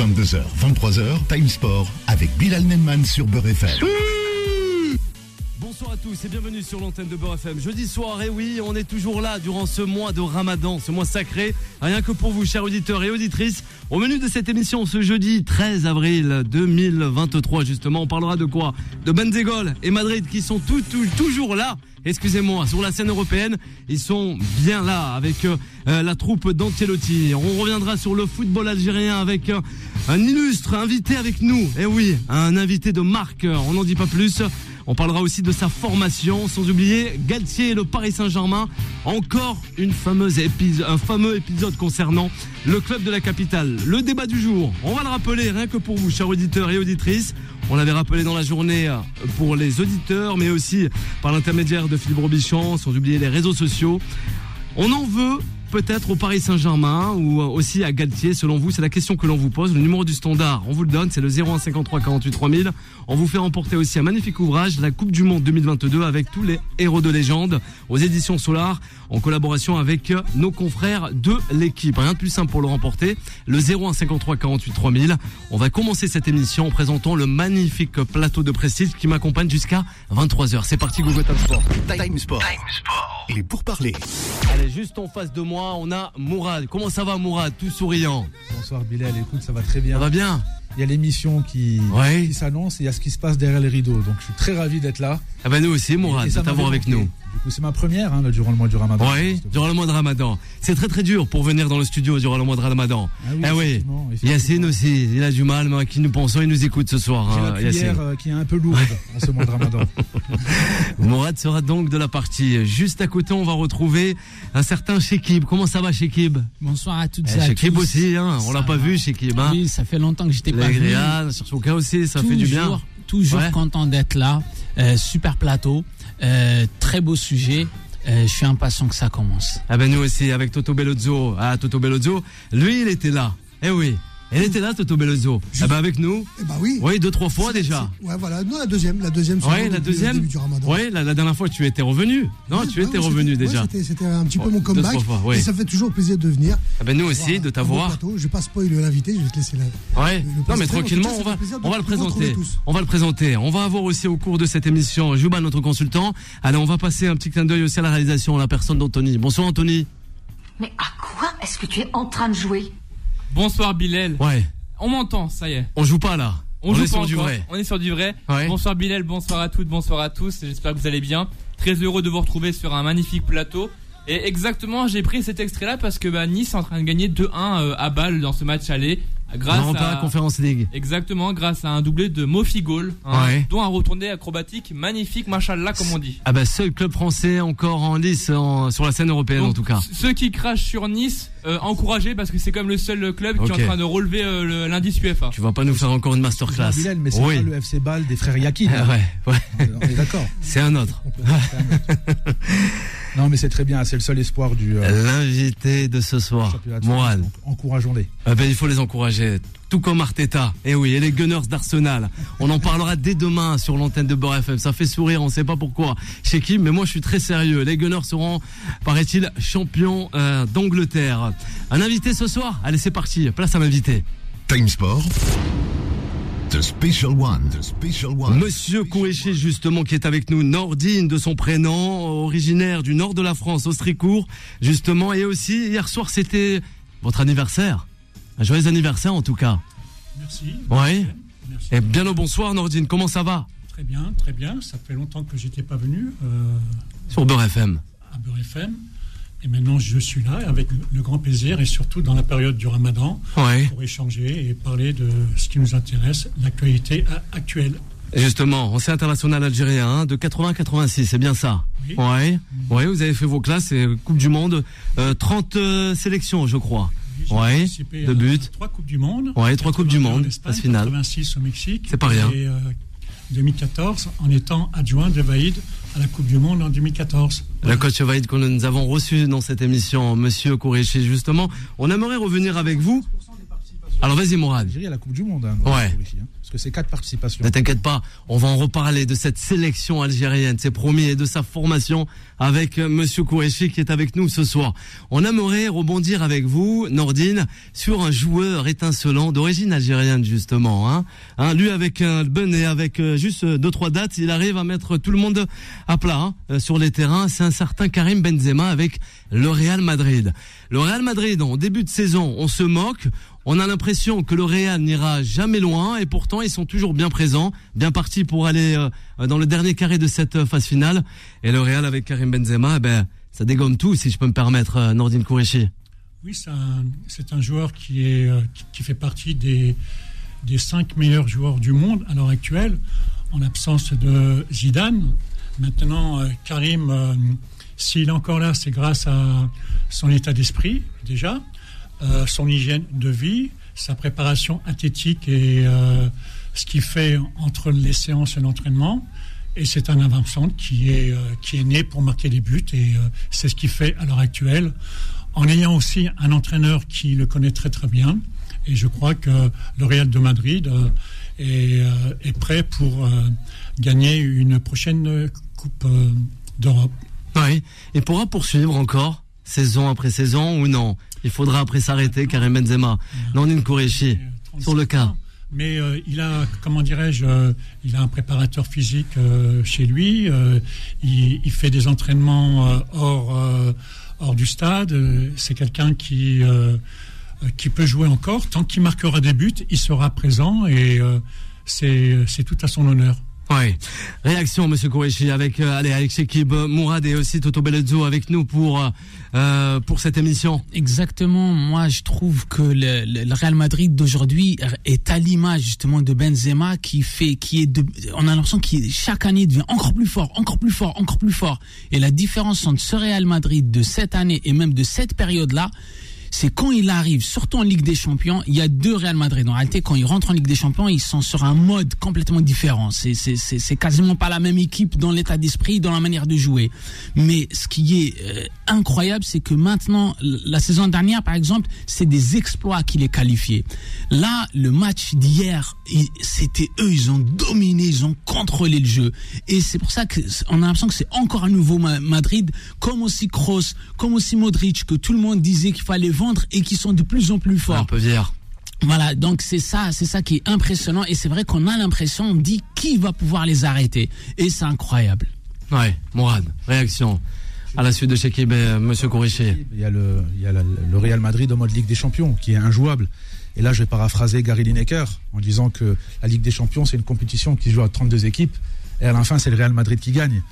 22h, 23h, Time Sport avec Bilal Nenman sur Beurre FM. Bonsoir à tous et bienvenue sur l'antenne de Beurre FM. Jeudi soir, et oui, on est toujours là durant ce mois de Ramadan, ce mois sacré. Rien que pour vous, chers auditeurs et auditrices. Au menu de cette émission, ce jeudi 13 avril 2023, justement, on parlera de quoi? De Benzegol et Madrid qui sont tout, toujours là excusez-moi, sur la scène européenne. Ils sont bien là avec euh, la troupe d'Ancelotti. On reviendra sur le football algérien avec euh, un illustre invité avec nous. Eh oui, un invité de marque, on n'en dit pas plus. On parlera aussi de sa formation, sans oublier Galtier et le Paris Saint-Germain. Encore un fameux épisode concernant le club de la capitale. Le débat du jour, on va le rappeler rien que pour vous, chers auditeurs et auditrices. On l'avait rappelé dans la journée euh, pour les auditeurs, mais aussi par l'intermédiaire de Philippe Robichon, sans oublier les réseaux sociaux. On en veut peut-être au Paris Saint-Germain ou aussi à Galtier selon vous C'est la question que l'on vous pose. Le numéro du standard, on vous le donne, c'est le 0153 48 3000. On vous fait remporter aussi un magnifique ouvrage, la Coupe du Monde 2022 avec tous les héros de légende aux éditions Solar en collaboration avec nos confrères de l'équipe. Rien de plus simple pour le remporter. Le 0153 48 3000. On va commencer cette émission en présentant le magnifique plateau de prestige qui m'accompagne jusqu'à 23h. C'est parti Google Time Sport. Time Sport. Pour parler. Allez, juste en face de moi, on a Mourad. Comment ça va Mourad Tout souriant? Bonsoir Bilal, écoute, ça va très bien. Ça va bien? Il y a l'émission qui, Ouais. qui s'annonce et il y a ce qui se passe derrière les rideaux. Donc je suis très ravi d'être là. Ah ben nous aussi Mourad, de t'avoir avec nous. Du coup, c'est ma première hein, là, durant le mois du Ramadan. Oui, durant le mois de Ramadan. C'est très très dur pour venir dans le studio durant le mois de Ramadan. Ah oui, eh oui. effectivement, effectivement. Yacine aussi, il a du mal, mais qui nous pensons, il nous écoute ce soir. J'ai hein, la Yacine. cuillère euh, qui est un peu lourde en ce mois de Ramadan. Mourad sera donc de la partie. Juste à côté, on va retrouver un certain Shekib. Comment ça va Shekib? Bonsoir à toutes eh, et à Shekib tous. aussi, hein, on l'a pas va. vu Shekib. Hein. Oui, ça fait longtemps que j'étais pas venu. L'agréable, sur son cas aussi, ça fait du bien. Toujours- Toujours Ouais. content d'être là. Euh, super plateau, euh, très beau sujet. Euh, je suis impatient que ça commence. Ah ben nous aussi, avec Toto Bellozzo. Ah, Toto Bellozzo, lui, il était là. Eh oui, il était là, Toto Bellozzo. Ah ben avec nous, Eh bah oui. oui, deux, trois fois déjà. Ouais, voilà. Non, la deuxième. La deuxième. Ouais, la le deuxième. début du Ramadan. Ouais, la, la dernière fois, tu étais revenu. Non, Ouais, tu ouais, étais revenu c'était- déjà. ouais, c'était- un petit peu mon deux, comeback. trois fois, ouais. Et ça fait toujours plaisir de venir. Ah ben nous aussi, de t'avoir. Je vais pas spoiler l'invité, je vais te laisser là. Ouais. Le Non mais tranquillement, cas, on va, on va le présenter. On va le présenter. On va avoir aussi au cours de cette émission Juba, notre consultant. Allez, on va passer un petit clin d'œil aussi à la réalisation, à la personne d'Anthony. Bonsoir Anthony. Mais à quoi est-ce que tu es en train de jouer? Bonsoir Bilal. Ouais. On m'entend, ça y est. On joue pas là. On, joue est pas sur du vrai. On est sur du vrai. Ouais. Bonsoir Bilal, bonsoir à toutes, bonsoir à tous. J'espère que vous allez bien. Très heureux de vous retrouver sur un magnifique plateau. Et exactement, j'ai pris cet extrait-là parce que bah, Nice est en train de gagner 2-1 euh, à balle dans ce match aller. Grâce non, pas à... la Conférence League. Exactement, grâce à un doublé de Mofi Gol, hein, Ouais. dont un retourné acrobatique magnifique, machallah comme on dit. Ah bah seul club français encore en lice en- sur la scène européenne en tout cas. Ceux qui crachent sur Nice, euh, encouragés parce que c'est comme le seul club qui est en train de relever euh, l'indice UEFA. Tu vas pas nous faire encore une masterclass. Bilal, mais c'est oui. pas le FC Ball des frères Yakin. Ah ouais, ouais. On est d'accord. C'est un autre. On peut- c'est un autre. non, mais c'est très bien. C'est le seul espoir du euh, L'invité de ce soir, Encourageons-les. Ah ben, il faut les encourager. Tout comme Arteta. Et oui, et les Gunners d'Arsenal. On en parlera dès demain sur l'antenne de Beurre FM. Ça fait sourire, on sait pas pourquoi. Chez qui, mais moi je suis très sérieux. Les Gunners seront, paraît-il, champions euh, d'Angleterre. Un invité ce soir? Allez, c'est parti. Place à l'invité. Time Sport. The Special One. The Special One. Monsieur Kouéché, justement, qui est avec nous, Nordine de son prénom, originaire du nord de la France, Austricourt, justement. Et aussi, hier soir, c'était votre anniversaire. Un joyeux anniversaire, en tout cas. Merci. Oui. Merci. Et bien le bonsoir, Nordine. Comment ça va? Très bien, très bien. Ça fait longtemps que j'étais pas venu euh, Sur Beurre FM. à Beurre FM. Et maintenant, je suis là avec le- grand plaisir et surtout dans la période du ramadan Oui. pour échanger et parler de ce qui nous intéresse, l'actualité actuelle. Justement, ancien international algérien hein, de 80-86, c'est bien ça Oui. Ouais. Ouais, vous avez fait vos classes et Coupe du Monde, euh, 30 euh, sélections, je crois. J'ai Ouais, participé de à but. Trois Coupes du Monde. Ouais, trois Coupes du 81 en Monde, phase finale. 86 au Mexique. C'est pas rien. Et euh, 2014 en étant adjoint de Vaïd à la Coupe du Monde en 2014. Le coach Vaïd que nous avons reçu dans cette émission, Monsieur Kouréchi, justement. On aimerait revenir avec vous. Alors vas-y Mourad. L'Algérie à la Coupe du Monde. hein, Ouais. ici, hein, parce que c'est quatre participations. Ne t'inquiète pas, on va en reparler de cette sélection algérienne, c'est promis, et de sa formation avec euh, Monsieur Kourechi qui est avec nous ce soir. On aimerait rebondir avec vous, Nordine, sur un joueur étincelant d'origine algérienne justement. Hein. Hein, lui avec un bon et avec euh, juste euh, deux trois dates, il arrive à mettre tout le monde à plat hein, sur les terrains. C'est un certain Karim Benzema avec le Real Madrid. Le Real Madrid, en début de saison, on se moque. On a l'impression que le Real n'ira jamais loin et pourtant ils sont toujours bien présents, bien partis pour aller euh, dans le dernier carré de cette euh, phase finale. Et le Real avec Karim Benzema, eh ben ça dégomme tout si je peux me permettre, euh, Nordine Kourechi. Oui, c'est un, joueur qui, est, qui, fait partie des, des cinq meilleurs joueurs du monde à l'heure actuelle, en absence de Zidane. Maintenant, Karim, s'il est encore là, c'est grâce à son état d'esprit, déjà, euh, son hygiène de vie, sa préparation athlétique et euh, ce qu'il fait entre les séances et l'entraînement. Et c'est un avançant qui est, euh, qui est né pour marquer des buts et c'est ce qu'il fait à l'heure actuelle en ayant aussi un entraîneur qui le connaît très très bien. Et je crois que le Real de Madrid est, est prêt pour gagner une prochaine Coupe d'Europe. Oui, il pourra poursuivre encore, saison après saison ou non? Il faudra après s'arrêter, Karim Benzema. Nordine Kourechi, sur le cas. Mais euh, il a, comment dirais-je, euh, il a un préparateur physique euh, chez lui. il, il fait des entraînements hors, hors du stade. C'est quelqu'un qui, qui peut jouer encore. Tant qu'il marquera des buts, il sera présent et c'est tout à son honneur. Oui. Réaction, Monsieur Kourechi, avec euh, allez, avec Shekib euh, Mourad et aussi Toto Bellezzo avec nous pour euh, euh, pour cette émission. Exactement. Moi, je trouve que le, le- le Real Madrid d'aujourd'hui est à l'image justement de Benzema qui fait, qui est de, on a l'impression qu'il chaque année devient encore plus fort, encore plus fort, encore plus fort. Et la différence entre ce Real Madrid de cette année et même de cette période-là, c'est quand il arrive, surtout en Ligue des Champions, il y a deux Real Madrid. En réalité, quand ils rentrent en Ligue des Champions, ils sont sur un mode complètement différent. C'est, quasiment pas la même équipe dans l'état d'esprit, dans la manière de jouer. Mais ce qui est euh, incroyable, c'est que maintenant, la saison dernière, par exemple, c'est des exploits qui les qualifiaient. Là, le match d'hier, c'était eux, ils ont dominé, ils ont contrôlé le jeu. Et c'est pour ça que c- on a l'impression que c'est encore un nouveau Ma- Madrid, comme aussi Kroos, comme aussi Modric, que tout le monde disait qu'il fallait vendre et qui sont de plus en plus forts. Un peu vierge. Voilà, donc c'est ça, c'est ça qui est impressionnant et c'est vrai qu'on a l'impression, on dit qui va pouvoir les arrêter et c'est incroyable. Ouais, Mourad, réaction à la suite de Shekib et euh, Monsieur Kourechi. Il y a, le, il y a la- le Real Madrid en mode Ligue des Champions qui est injouable. Et là, je vais paraphraser Gary Lineker en disant que la Ligue des Champions, c'est une compétition qui se joue à 32 équipes. Et à la fin, c'est le Real Madrid qui gagne.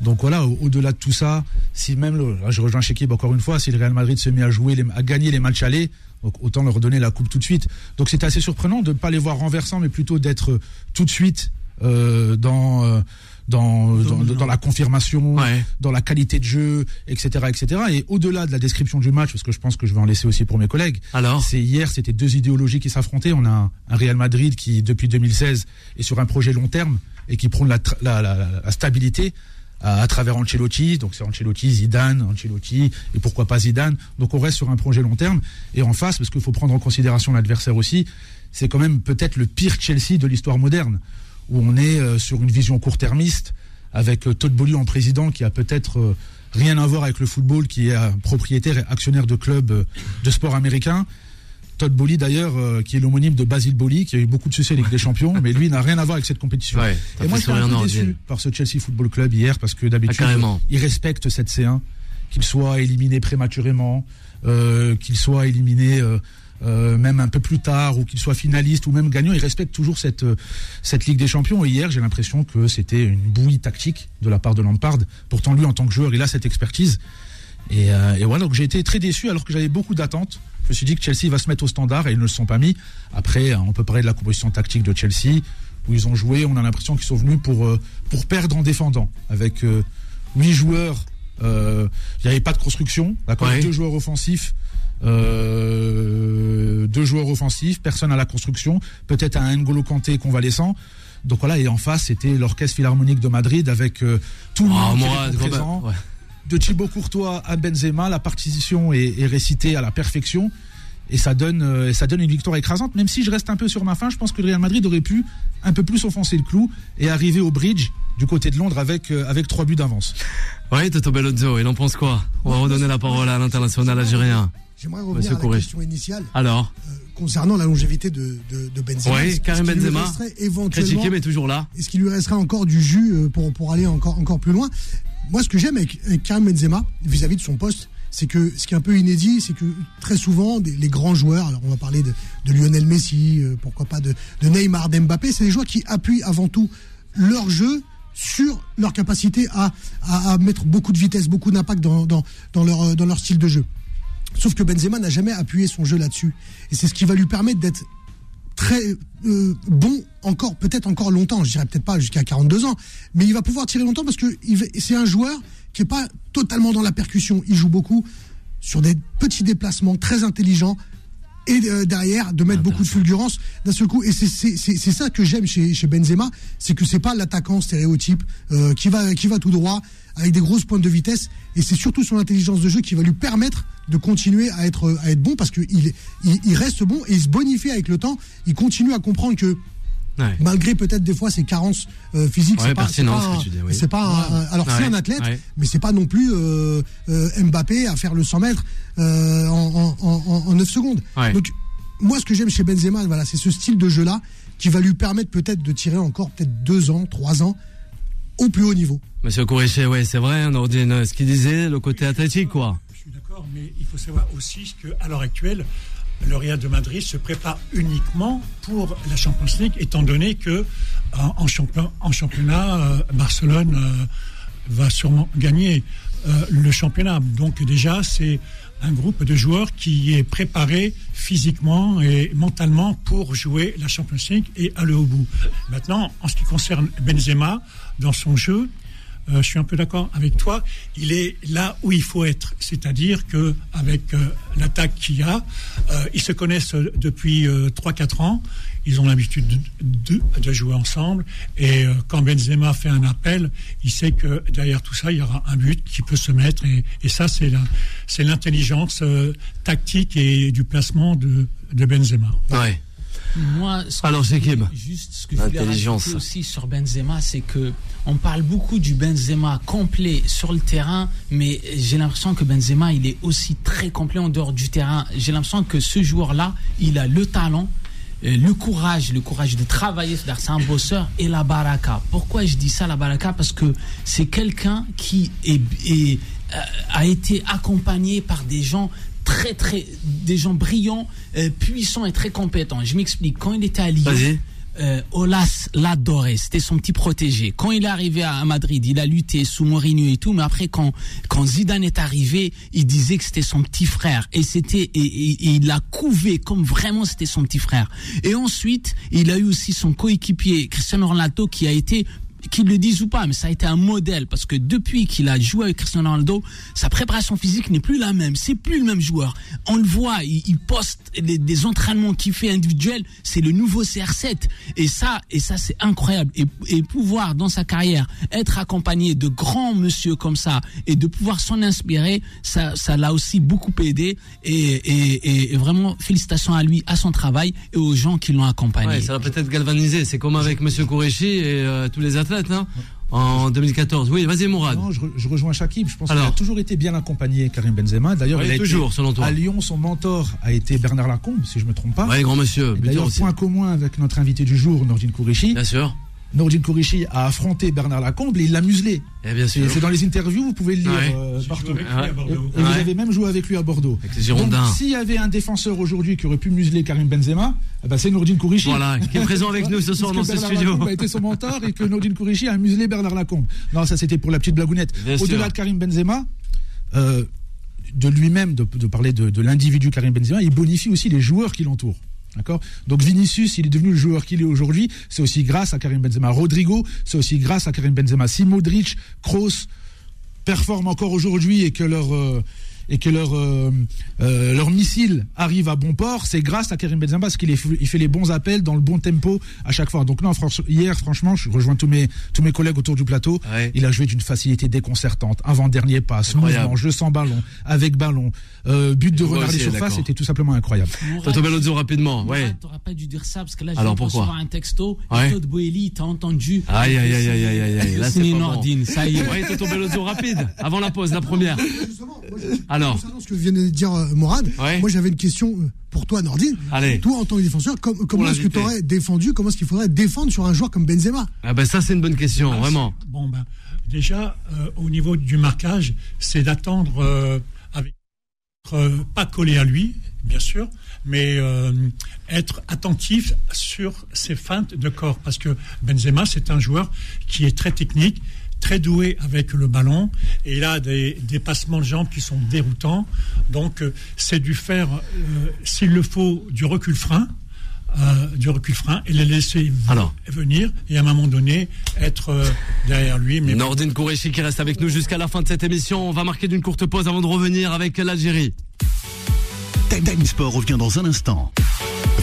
Donc voilà, au- au-delà de tout ça, si même, le, là, je rejoins Shekib encore une fois, si le Real Madrid se met à jouer, les- à gagner les matchs allés, donc autant leur donner la coupe tout de suite. Donc c'était assez surprenant de ne pas les voir renversants, mais plutôt d'être euh, tout de suite euh, dans, euh, dans, dans, dans la confirmation, Ouais. dans la qualité de jeu, etc., etc. Et au-delà de la description du match, parce que je pense que je vais en laisser aussi pour mes collègues. Alors? C'est hier, c'était deux idéologies qui s'affrontaient. On a un, un Real Madrid qui, depuis 2016, est sur un projet long terme et qui prône la, tra- la, la- la- la stabilité à, travers Ancelotti. Donc c'est Ancelotti, Zidane, Ancelotti et pourquoi pas Zidane. Donc on reste sur un projet long terme. Et en face, parce qu'il faut prendre en considération l'adversaire aussi, c'est quand même peut-être le pire Chelsea de l'histoire moderne, où on est euh, sur une vision court-termiste avec euh, Todd Bowley en président qui a peut-être euh, rien à voir avec le football, qui est propriétaire et actionnaire de clubs de sport américains. Todd Bowley d'ailleurs, euh, qui est l'homonyme de Basil Bowley, qui a eu beaucoup de succès avec des champions, mais lui n'a rien à voir avec cette compétition. Ouais, et moi fait j'étais un peu déçu par ce Chelsea Football Club hier parce que d'habitude Ah, il respecte cette C1, qu'il soit éliminé prématurément, euh, qu'il soit éliminé euh, euh, même un peu plus tard ou qu'il soit finaliste ou même gagnant, il respecte toujours cette cette Ligue des Champions. Et hier, j'ai l'impression que c'était une bouillie tactique de la part de Lampard. Pourtant, lui, en tant que joueur, il a cette expertise. Et, et voilà, donc j'ai été très déçu alors que j'avais beaucoup d'attentes. Je me suis dit que Chelsea va se mettre au standard et ils ne le sont pas mis. Après, euh, on peut parler de la composition tactique de Chelsea où ils ont joué. On a l'impression qu'ils sont venus pour euh, pour perdre en défendant avec euh, huit joueurs. euh, Il n'y avait pas de construction, d'accord? Ouais. Deux joueurs offensifs. euh, deux joueurs offensifs, personne à la construction, peut-être un N'Golo Kanté convalescent. Donc voilà, et en face, c'était l'orchestre philharmonique de Madrid avec euh, tout le Oh, monde qui était présent même, ouais. De Thibaut Courtois à Benzema, la partition est, est récitée à la perfection. et ça donne, euh, et ça donne une victoire écrasante. Même si je reste un peu sur ma fin, je pense que le Real Madrid aurait pu un peu plus offenser le clou et arriver au bridge du côté de Londres avec, euh, avec trois buts d'avance. Oui, Toto Bellozzo, il en pense quoi On va redonner la parole à l'international algérien. J'aimerais revenir Monsieur à la question initiale Alors, concernant la longévité de, de, de Benzema. Oui, Est-ce Karim qu'il lui Benzema, critiqué mais toujours là. Est-ce qu'il lui resterait encore du jus euh, pour, pour aller encore, encore plus loin? Moi, ce que j'aime avec, Karim Benzema, vis-à-vis de son poste, c'est que ce qui est un peu inédit, c'est que très souvent, les grands joueurs, alors on va parler de, Lionel Messi, euh, pourquoi pas de, Neymar, d'Mbappé, c'est des joueurs qui appuient avant tout leur jeu sur leur capacité à, mettre beaucoup de vitesse, beaucoup d'impact leur, euh, dans leur style de jeu. Sauf que Benzema n'a jamais appuyé son jeu là-dessus. Et c'est ce qui va lui permettre d'être très euh, bon encore peut-être encore longtemps. Je dirais peut-être pas jusqu'à 42 ans. Mais il va pouvoir tirer longtemps parce que c'est un joueur qui est pas totalement dans la percussion. Il joue beaucoup sur des petits déplacements très intelligents et euh, derrière de mettre beaucoup de fulgurance d'un seul coup. Et c'est c'est c'est c'est ça que j'aime chez chez Benzema c'est que c'est pas l'attaquant stéréotype euh, qui va qui va tout droit avec des grosses pointes de vitesse. Et c'est surtout son intelligence de jeu qui va lui permettre de continuer à être à être bon parce que il il, il reste bon et il se bonifie avec le temps. Il continue à comprendre que Ouais. malgré peut-être des fois ses carences euh, physiques Ouais, c'est pas c'est pertinent, pas, ce oui. c'est pas un- alors c'est un athlète ouais. mais c'est pas non plus euh, euh, Mbappé à faire le 100 mètres euh, en, en, en, en 9 secondes Ouais. donc moi ce que j'aime chez Benzema voilà c'est ce style de jeu là qui va lui permettre peut-être de tirer encore peut-être deux ans trois ans au plus haut niveau Monsieur Kouriché, ouais, c'est vrai, Nordine, euh, ce qu'il disait, le côté athlétique, quoi. Je suis d'accord, mais il faut savoir aussi qu'à l'heure actuelle, le de Madrid se prépare uniquement pour la Champions League, étant donné que en, en champion- en championnat, euh, Barcelone euh, va sûrement gagner euh, le championnat. Donc déjà, c'est un groupe de joueurs qui est préparé physiquement et mentalement pour jouer la Champions League et aller au bout. Maintenant, en ce qui concerne Benzema, dans son jeu, euh, je suis un peu d'accord avec toi. Il est là où il faut être, c'est-à-dire que avec euh, l'attaque qu'il y a, euh, ils se connaissent depuis euh, 3-4 ans. Ils ont l'habitude de, jouer ensemble. Et quand Benzema fait un appel, il sait que derrière tout ça, il y aura un but qui peut se mettre. Et, ça, c'est l'intelligence tactique et du placement de, de Benzema. Ouais. Moi, ce que Alors, je c'est voulais- Kim. Juste ce que je voulais aussi sur Benzema, c'est que on parle beaucoup du Benzema complet sur le terrain, mais j'ai l'impression que Benzema, il est aussi très complet en dehors du terrain. J'ai l'impression que ce joueur-là, il a le talent, euh, le courage, le courage de travailler, c'est-à-dire c'est un bosseur, et la baraka. Pourquoi je dis ça, la baraka? Parce que c'est quelqu'un qui est, est, euh, a été accompagné par des gens très très des gens brillants, euh, puissants et très compétents. Je m'explique. Quand il était à Lyon, euh, Olas l'adorait, c'était son petit protégé. Quand il est arrivé à à Madrid, il a lutté sous Mourinho et tout, mais après quand quand Zidane est arrivé, il disait que c'était son petit frère et c'était et, et- et il l'a couvé comme vraiment c'était son petit frère. Et ensuite, il a eu aussi son coéquipier Cristiano Ronaldo qui a été qu'ils le disent ou pas, mais ça a été un modèle parce que depuis qu'il a joué avec Cristiano Ronaldo, sa préparation physique n'est plus la même. C'est plus le même joueur. On le voit, il, poste des, entraînements qu'il fait individuels. C'est le nouveau CR7 et ça, et ça c'est incroyable. Et, pouvoir dans sa carrière être accompagné de grands monsieur comme ça et de pouvoir s'en inspirer, ça, ça l'a aussi beaucoup aidé. Et, vraiment félicitations à lui, à son travail et aux gens qui l'ont accompagné. Ça va peut-être galvaniser. C'est comme avec Monsieur Kourichi et euh, tous les athlètes, hein, en 2014. Oui, vas-y, Mourad. Non, je, re- je rejoins Shakib. Je pense qu'il a toujours été bien accompagné, Karim Benzema. D'ailleurs, Oui, il a toujours, été- selon toi. À Lyon, son mentor a été Bernard Lacombe, si je me trompe pas. Ouais, grand monsieur. D'ailleurs, point commun avec notre invité du jour, Nordine Kourichi. Bien sûr. Nordine Kourichi a affronté Bernard Lacombe et il l'a muselé. Et bien sûr. C'est dans les interviews, vous pouvez le lire Ouais. euh, partout. joué avec lui Ouais. à Bordeaux. Et vous avez même joué avec lui à Bordeaux. Avec les Girondins. Donc, s'il y avait un défenseur aujourd'hui qui aurait pu museler Karim Benzema, eh ben, c'est Nordine Kourichi. Voilà, qui est présent avec nous ce soir Parce dans que ce Bernard studio. Lacombe a été son mentor et que Nordine Kourichi a muselé Bernard Lacombe. Non, ça c'était pour la petite blagounette. Au-delà de Karim Benzema, euh, de lui-même, de, de parler de, de l'individu Karim Benzema, il bonifie aussi les joueurs qui l'entourent. Donc Vinicius, il est devenu le joueur qu'il est aujourd'hui, c'est aussi grâce à Karim Benzema. Rodrigo, c'est aussi grâce à Karim Benzema. Si Modric, Kroos performent encore aujourd'hui et que leur euh, et que leur euh, euh, leur missile arrive à bon port, c'est grâce à Karim Benzema parce qu'il il fait les bons appels dans le bon tempo à chaque fois. Donc non, franch- hier, franchement, je rejoins tous mes tous mes collègues autour du plateau. Ouais. Il a joué d'une facilité déconcertante. Avant dernier passe, Incroyable. mouvement, jeu sans ballon, avec ballon, euh, but de renard des surfaces, c'était tout simplement incroyable. Toto Bellozzo, rapidement. Ouais. T'aurais pas dû dire ça parce que là, je Alors, pourquoi recevoir un texto. Ouais. Et Todd Boehly, t'as entendu. Aïe, aïe, aïe, aïe, aïe, aïe, aïe. Là, c'est pas bon. Nordine, ça y est. Ouais, Toto Bellozzo, rapide. Avant la pause, la première. Justement, moi, je- Alors. concernant ce que vient de dire euh, Morad, Ouais. moi j'avais une question euh, pour toi, Nordine. Allez. Toi, en tant que défenseur, com- comment est-ce que tu aurais défendu Comment est-ce qu'il faudrait défendre sur un joueur comme Benzema? Ah ben ça, c'est une bonne question, Ah, vraiment. Bon, ben, déjà, euh, au niveau du marquage, c'est d'attendre euh, avec. euh, pas collé à lui, bien sûr, mais euh, être attentif sur ses feintes de corps. Parce que Benzema, c'est un joueur qui est très technique, très doué avec le ballon, et il a des, des passements de jambes qui sont déroutants. Donc, euh, c'est du faire, euh, s'il le faut, du recul-frein. euh, du recul-frein et le laisser Alors. venir et à un moment donné être euh, derrière lui. Mais Nordine Kourechi qui reste avec nous jusqu'à la fin de cette émission. On va marquer d'une courte pause avant de revenir avec l'Algérie. Time Sport revient dans un instant.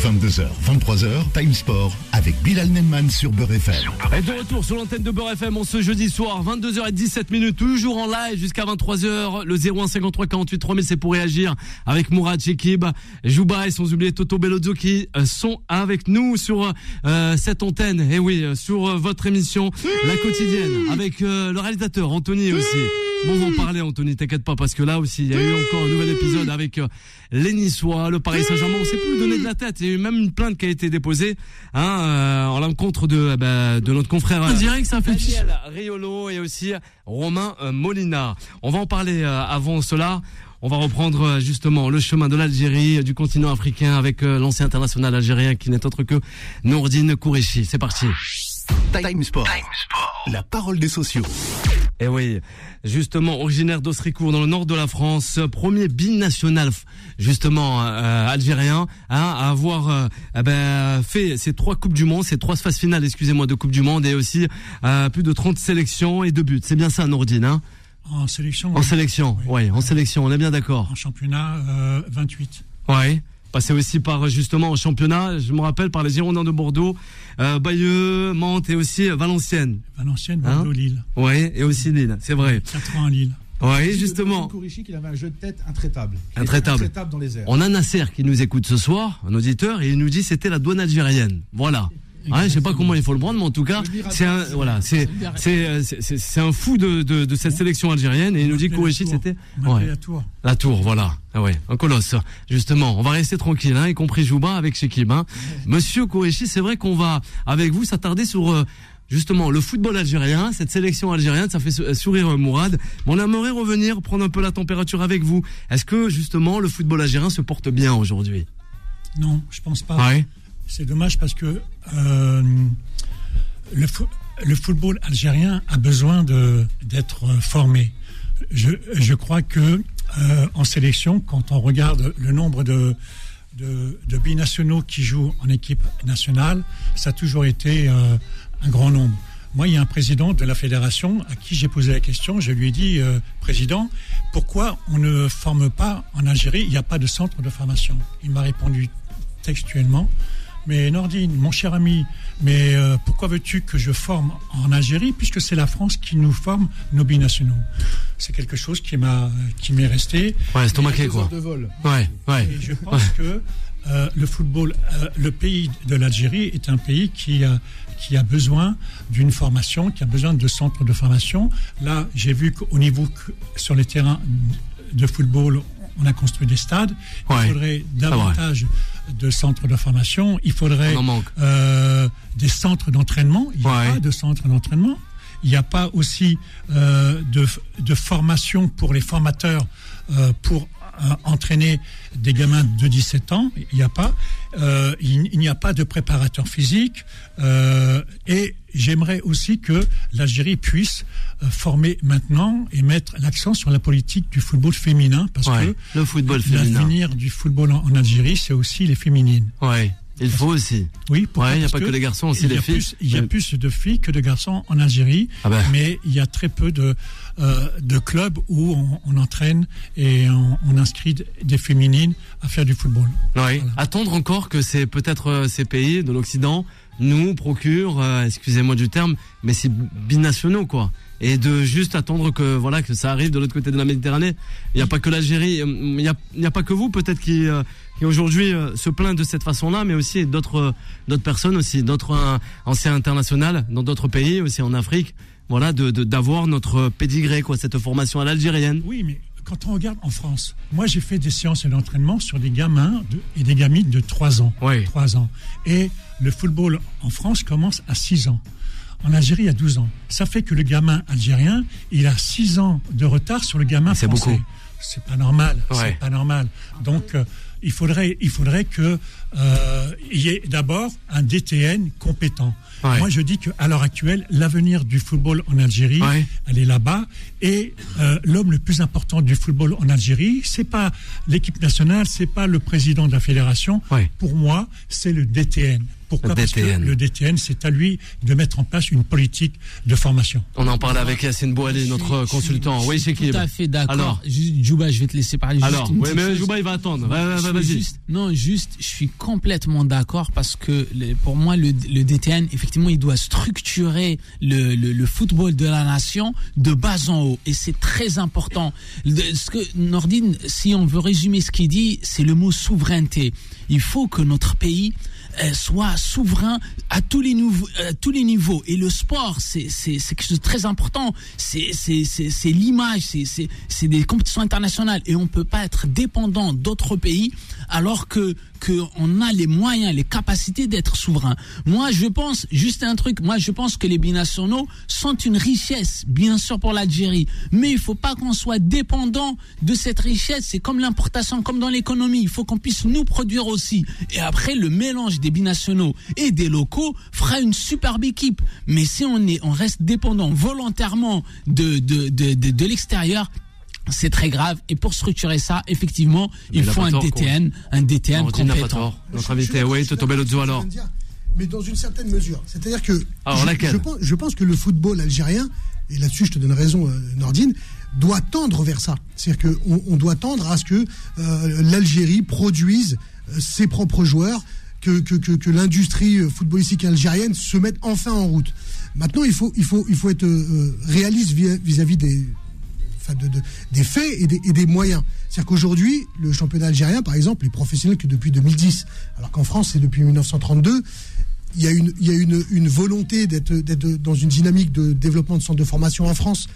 22h, 23h, Time Sport avec Bilal Nenman sur Beurre FM. Et de retour sur l'antenne de Beurre FM en ce jeudi soir, 22h17 minutes, toujours en live jusqu'à 23h. Le 0153 48 3000, c'est pour réagir avec Mourad Chekib, Jouba et sans oublier Toto Bellozzo qui euh, sont avec nous sur euh, cette antenne. Et oui, euh, sur votre émission La Quotidienne avec le réalisateur Anthony aussi. Bon, on en parler, Anthony, t'inquiète pas, parce que là aussi, il y a eu encore un nouvel épisode avec les Niçois, le Paris Saint-Germain. On sait plus où donner de la tête. Il eu même une plainte qui a été déposée hein, euh, en l'encontre de, euh, bah, de notre confrère. On dirait que ça fait Daniel Riolo et aussi Romain euh, Molina. On va en parler euh, avant cela. On va reprendre justement le chemin de l'Algérie, du continent africain avec l'ancien international algérien qui n'est autre que Nourdine Kourechi. C'est parti. Time Sport. La parole des sociaux. Eh oui, justement, originaire d'Osricourt, dans le nord de la France, premier binational, justement, euh, algérien, hein, à avoir euh, eh ben, fait ces trois Coupes du Monde, ces trois phases finales, excusez-moi, de Coupe du Monde, et aussi euh, plus de 30 sélections et deux buts. C'est bien ça, Nourdine, hein? En sélection, En oui. sélection, oui, en sélection, on est bien d'accord. en championnat, euh, 28. Ouais. Passé aussi par justement au championnat, je me rappelle par les Girondins de Bordeaux, euh, Bayeux, Mantes et aussi Valenciennes. Valenciennes, Hein Bordeaux, Lille. Ouais, et aussi Lille, c'est vrai. 4 ans à Lille. Ouais, justement. Kourichi, qu'il avait un jeu de tête intraitable. Il Intraitable. Intraitable dans les airs. On a Nasser qui nous écoute ce soir, un auditeur, et il nous dit c'était la douane algérienne. Voilà. Ouais, je sais pas comment il faut le prendre, mais en tout cas, c'est un, voilà, c'est, c'est, euh, c'est, c'est- c'est un fou de, de, de cette sélection algérienne, et il nous dit que Kourechi c'était, ouais, la tour. la tour, voilà. Ah ouais, un colosse. Justement, on va rester tranquille, hein, y compris Jouba avec Shekib, hein. Monsieur Kourechi, c'est vrai qu'on va, avec vous, s'attarder sur, euh, justement, le football algérien, cette sélection algérienne, ça fait sou- sourire euh, Mourad. Mais on aimerait revenir, prendre un peu la température avec vous. Est-ce que, justement, le football algérien se porte bien aujourd'hui? Non, je pense pas. Ouais. C'est dommage parce que euh, le, fo- le football algérien a besoin d'être euh, formé. Je, crois que euh, en sélection, quand on regarde le nombre de, de, binationaux qui jouent en équipe nationale, ça a toujours été un grand nombre. Moi, il y a un président de la fédération à qui j'ai posé la question. Je lui ai dit, président, pourquoi on ne forme pas en Algérie? Il n'y a pas de centre de formation. Il m'a répondu textuellement. Mais Nordine, mon cher ami, mais euh, pourquoi veux-tu que je forme en Algérie puisque c'est la France qui nous forme nos binationaux? C'est quelque chose qui m'a qui m'est resté. Ouais, estomaqué, Deux quoi. de vol. Ouais, ouais. Et je pense que euh, le football, euh, le pays de l'Algérie est un pays qui a, qui a besoin d'une formation, qui a besoin de centres de formation. Là, j'ai vu qu'au niveau sur les terrains de football, on a construit des stades. Ouais. Il faudrait davantage de centres de formation. Il faudrait euh, des centres d'entraînement. Il n'y a pas de centres d'entraînement. Il n'y a pas aussi euh, de, de formation pour les formateurs euh, pour entraîner des gamins de 17 ans. Il n'y a pas. Euh, il, il n'y a pas de préparateur physique. Euh, et j'aimerais aussi que l'Algérie puisse euh, former maintenant et mettre l'accent sur la politique du football féminin parce Ouais, que le football féminin. l'avenir du football en, en Algérie, c'est aussi les féminines. Ouais. Il faut aussi. Oui, Ouais, il n'y a pas que, les garçons, aussi il y les a filles. plus- il y a Mais- plus de filles que de garçons en Algérie, Ah ben. mais il y a très peu de, euh, de clubs où on, on entraîne et on, on inscrit des féminines à faire du football. Oui. Attendre encore que c'est peut-être euh, ces pays de l'Occident nous procurent, euh, excusez-moi du terme, mais c'est binationaux quoi. Et de juste attendre que voilà que ça arrive de l'autre côté de la Méditerranée. Il n'y a pas que l'Algérie, il n'y a, pas que vous peut-être qui, euh, qui aujourd'hui euh, se plaint de cette façon-là, mais aussi d'autres euh, d'autres personnes aussi, d'autres euh, anciens internationaux dans d'autres pays aussi en Afrique. Voilà, de d'avoir notre pédigré quoi, cette formation à l'algérienne. Oui, mais quand on regarde en France, moi j'ai fait des séances d'entraînement sur des gamins de- et des gamines de 3 ans. Oui. 3 ans. Et le football en France commence à 6 ans. En Algérie, il y a 12 ans. Ça fait que le gamin algérien, il a 6 ans de retard sur le gamin C'est français. beaucoup. C'est pas normal. Ouais. C'est pas normal. Donc, euh, il faudrait, il faudrait que euh, il y ait d'abord un DTN compétent. Ouais. Moi, je dis qu'à l'heure actuelle, l'avenir du football en Algérie, Ouais. elle est là-bas. Et euh, l'homme le plus important du football en Algérie, c'est pas l'équipe nationale, c'est pas le président de la fédération. Ouais. Pour moi, c'est le DTN. Pourquoi Le Parce DTN. que le DTN, c'est à lui de mettre en place une politique de formation. On en parle avec Yacine Bouali, notre Je suis- consultant. Oui, c'est qui Tout à fait d'accord. Juba, je vais te laisser parler. Juste Alors, une oui, mais chose. Jouba, il va attendre. Non, juste, je suis complètement d'accord parce que pour moi, le, le DTN, effectivement, il doit structurer le, le, le football de la nation de bas en haut. Et c'est très important. Ce que Nordine, si on veut résumer ce qu'il dit, c'est le mot souveraineté. Il faut que notre pays soit souverain à tous les niveaux, à tous les niveaux. Et le sport, c'est quelque chose de très important. C'est l'image, c'est des compétitions internationales et on peut pas être dépendant d'autres pays alors que que on a les moyens, les capacités d'être souverain. Moi, je pense juste un truc. Moi, je pense que les binationaux sont une richesse, bien sûr pour l'Algérie, mais il faut pas qu'on soit dépendant de cette richesse. C'est comme l'importation, comme dans l'économie. Il faut qu'on puisse nous produire aussi. Et après, le mélange des binationaux et des locaux fera une superbe équipe. Mais si on est, on reste dépendant volontairement de de de de, de l'extérieur. C'est très grave. Et pour structurer ça, effectivement, Mais il a faut un tort, DTN, un DTN Nordine n'a pas compétent. Notre invité, oui, Toto avec alors. dire, Mais dans une certaine mesure. C'est-à-dire que. Alors, je, laquelle je pense, je pense que le football algérien, et là-dessus je te donne raison, euh, Nordine, doit tendre vers ça. C'est-à-dire qu'on on doit tendre à ce que euh, l'Algérie produise euh, ses propres joueurs, que, l'industrie euh, footballistique algérienne se mette enfin en route. Maintenant, il faut, il faut, il faut être euh, réaliste vis- vis-à-vis des, faits et des, moyens. C'est-à-dire qu'aujourd'hui, le championnat algérien, par exemple, est professionnel que depuis 2010, alors qu'en France, c'est depuis 1932. Il y a une, il y a une, volonté d'être dans une dynamique de développement de centres de formation en France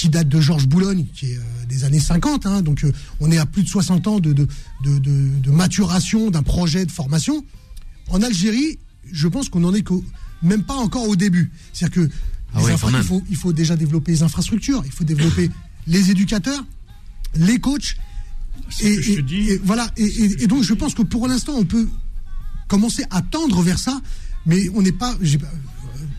qui date de Georges Boulogne, qui est euh, des années 50. hein. donc euh, on est à plus de 60 ans de, de, de, de- de maturation d'un projet de formation. En Algérie, je pense qu'on en est même pas encore au début. C'est-à-dire que Ah ouais, infra- il, faut, il faut déjà développer les infrastructures, il faut développer les éducateurs, les coachs. C'est ce que je te dis. et voilà. Et, et- et donc je pense que pour l'instant, on peut commencer à tendre vers ça, mais on n'est pas. euh,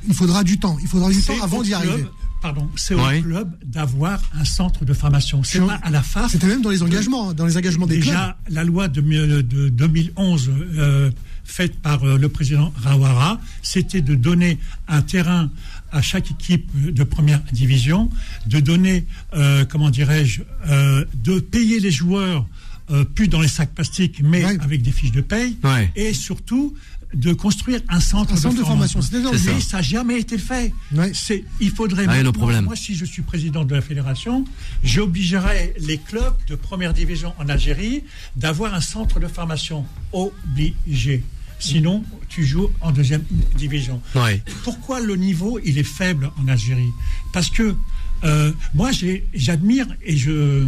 Il faudra du temps. Il faudra du temps avant d'y club- arriver. Pardon, c'est au club d'avoir un centre de formation. C'est pas à la FAF. C'était même dans les engagements, hein, dans les engagements des clubs. Déjà, la loi de, mi- de 2011 euh, faite par euh, le président Rawara, c'était de donner un terrain à chaque équipe de première division, de donner, euh, comment dirais-je, euh, de payer les joueurs euh, plus dans les sacs plastiques, mais Ouais. avec des fiches de paye, Ouais. et surtout de construire un centre, Un centre de formation. C'est Mais ça. n'a jamais été fait. Ouais. C'est, il faudrait. Ah, le problème. Moi, si je suis président de la fédération, j'obligerai les clubs de première division en Algérie d'avoir un centre de formation obligé. Sinon, tu joues en deuxième division. Ouais. Pourquoi le niveau il est faible en Algérie? Parce que euh, moi, j'ai- j'admire et je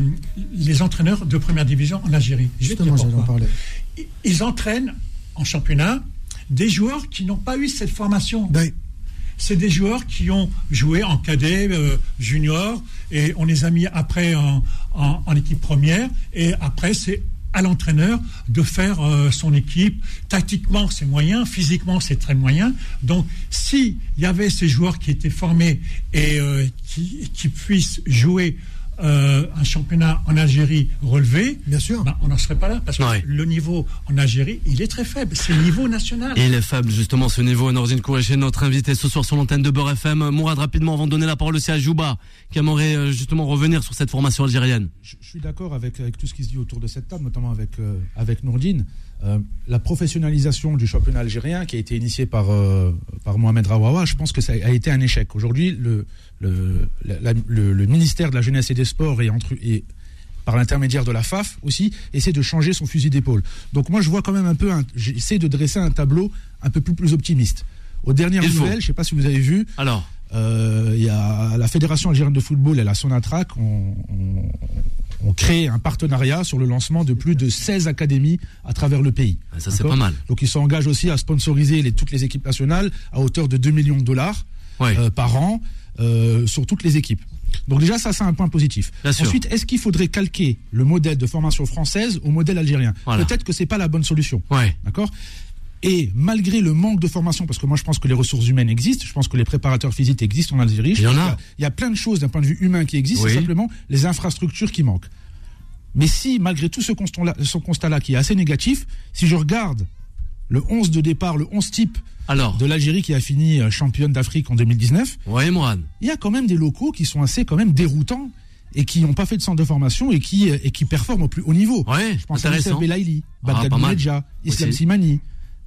les entraîneurs de première division en Algérie. Justement, j'allais en parler. Ils entraînent en championnat des joueurs qui n'ont pas eu cette formation c'est des joueurs qui ont joué en cadet, euh, junior, et on les a mis après en, en- en équipe première, et après c'est à l'entraîneur de faire euh, son équipe. Tactiquement, c'est moyen, physiquement, c'est très moyen. Donc, s'il y avait ces joueurs qui étaient formés et euh, qui, qui puissent jouer euh, un championnat en Algérie relevé, Bien sûr. ben, on n'en serait pas là. Parce que Ouais. le niveau en Algérie, il est très faible. C'est le niveau national. Et il est faible justement ce niveau. Norzine Kouréché, notre invité ce soir sur l'antenne de Beurre FM. Mourad, rapidement, avant de donner la parole aussi à Jouba, qui aimerait euh, justement revenir sur cette formation algérienne. Je, je suis d'accord avec, avec tout ce qui se dit autour de cette table, notamment avec, euh, avec Nourdine. Euh, la professionnalisation du championnat algérien qui a été initiée par, euh, par Mohamed Rawawa, je pense que ça a été un échec. Aujourd'hui, le, le, la- la- le, le ministère de la Jeunesse et des Sports entre, et par l'intermédiaire de la FAF aussi, essaie de changer son fusil d'épaule. Donc moi, je vois quand même un peu, j'essaie de dresser un tableau un peu plus, plus optimiste. Aux dernières nouvelles, je ne sais pas si vous avez vu, Alors, euh, il y a la Fédération algérienne de football la Sonatrach ont, ont- ont créé un partenariat sur le lancement de plus de 16 académies à travers le pays. ça c'est pas mal. Donc ils s'engagent aussi à sponsoriser les- toutes les équipes nationales à hauteur de 2 millions de dollars Ouais. euh, par an euh, sur toutes les équipes. Donc déjà ça c'est un point positif. Bien. Ensuite, est-ce qu'il faudrait calquer le modèle de formation française au modèle algérien? Voilà. Peut-être que c'est pas la bonne solution. Ouais. D'accord? Et malgré le manque de formation, parce que moi je pense que les ressources humaines existent, je pense que les préparateurs physiques existent en Algérie. Il y en a. Il y a plein de choses d'un point de vue humain qui existent, Oui. c'est simplement les infrastructures qui manquent. Mais si, malgré tout ce constat-là, qui est assez négatif, si je regarde le 11 de départ, le 11 type Alors, de l'Algérie qui a fini euh, championne d'Afrique en 2019, ouais, il y a quand même des locaux qui sont assez quand même déroutants et qui n'ont pas fait de centre de formation et qui, euh, et qui performent au plus haut niveau. Ouais, Je pense à. Youssef Belaïli, Ah, Bagdad. Bounedja, Islam. Simani,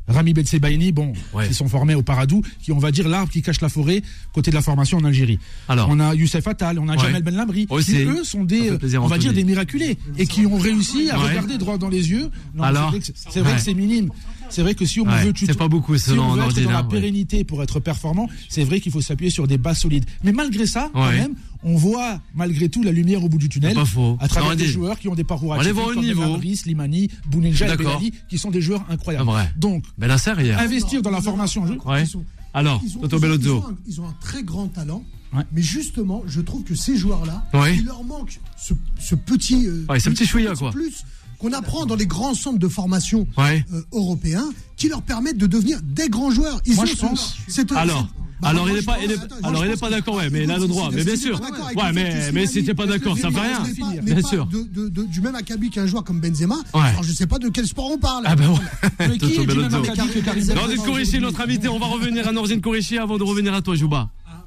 Rami Betsebaini, bon, Ouais. qui sont formés au Paradou, qui on va dire l'arbre qui cache la forêt côté de la formation en Algérie. Alors. on a Youssef Attal, on a Ouais. Jamel Ben Lamri, Aussi. qui eux sont des, plaisir, on va dire des miraculés et qui ont réussi à Ouais. regarder droit dans les yeux. Non, Alors. c'est vrai que c'est minime. C'est vrai que si on Ouais, veut, c'est pas beaucoup, si selon on veut être dans la ouais. pérennité pour être performant, c'est vrai qu'il faut s'appuyer sur des bases solides. Mais malgré ça, quand même, on voit malgré tout la lumière au bout du tunnel. À travers des joueurs qui ont des parcours On les atypiques voit au comme niveau. Lamri, Slimani, Bounedja et. Belali, qui sont des joueurs incroyables. Donc, investir dans la formation. Alors, ils ont- ils ont- ils ont un- Ils ont un très grand talent. Ouais. Mais justement, je trouve que ces joueurs-là, Ouais. il leur manque ce, ce petit, euh, Ouais, ce petit chouïa, quoi. plus qu'on apprend dans les grands centres de formation Ouais. euh, européens qui leur permettent de devenir des grands joueurs. Ils Moi, je ce- pense- cette- Alors, Bah, alors il est je pas, pense- il est, attends, alors il est pense pas d'accord, ouais, mais il a le droit, mais bien sûr. Ouais, mais, mais si t'es pas d'accord, ça fait rien. n'est pas- n'est Bien sûr. de- de- de- du même acabit qu'un joueur comme Benzema. Ouais. Alors je sais pas de quel sport on parle. Ah ben ouais. Mais qui Toto est du même Bellozzo. acabit que Karim Benzema Norzine Kourichi, notre invité, on va revenir à Norzine Kourichi avant de revenir à toi, Jouba. à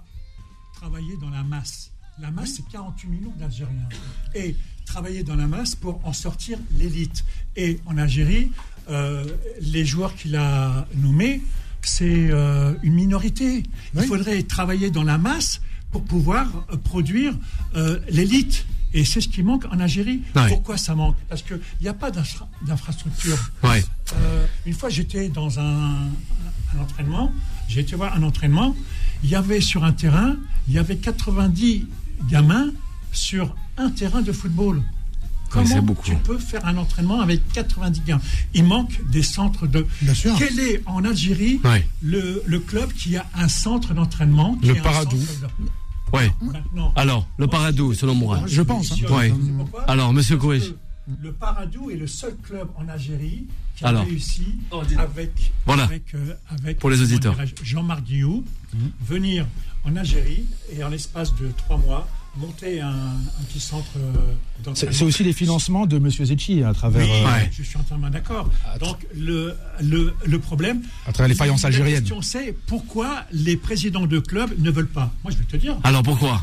travailler dans la masse. La masse, c'est 48 millions d'Algériens. Et travailler dans la masse pour en sortir l'élite. Et en Algérie, euh, les joueurs qu'il a nommés, c'est euh, une minorité. Il Oui. faudrait travailler dans la masse pour pouvoir euh, produire l'élite. Et c'est ce qui manque en Algérie. Pourquoi ça manque? Parce qu'il n'y a pas d'infra- d'infrastructure. Une fois, j'étais dans un, un entraînement. J'ai été voir un entraînement. Il y avait sur un terrain, il y avait 90 gamins sur un terrain de football. c'est Comment beaucoup. tu peux faire un entraînement avec 90 gamins Il manque des centres de. Bien sûr. Quel est en Algérie le, le club qui a un centre d'entraînement Le Paradou. centre de- Ouais. Maintenant, Alors, le Paradou, selon Mourad. Je pense, hein. Ouais. Alors, monsieur que Le Paradou est le seul club en Algérie qui a Alors. réussi Oh, avec, Voilà. avec, euh, avec, Pour les auditeurs. Jean-Marc Guillou Mhm. venir en Algérie et en l'espace de trois mois monter un, un petit centre euh, C'est d'entraînement. c'est aussi les financements de M. Zecchi à travers, Oui, euh, Ouais. je suis entièrement d'accord. Donc le, le, le problème, à travers les faillances algériennes. la question c'est pourquoi les présidents de clubs ne veulent pas. Moi je vais te dire. Alors, pourquoi.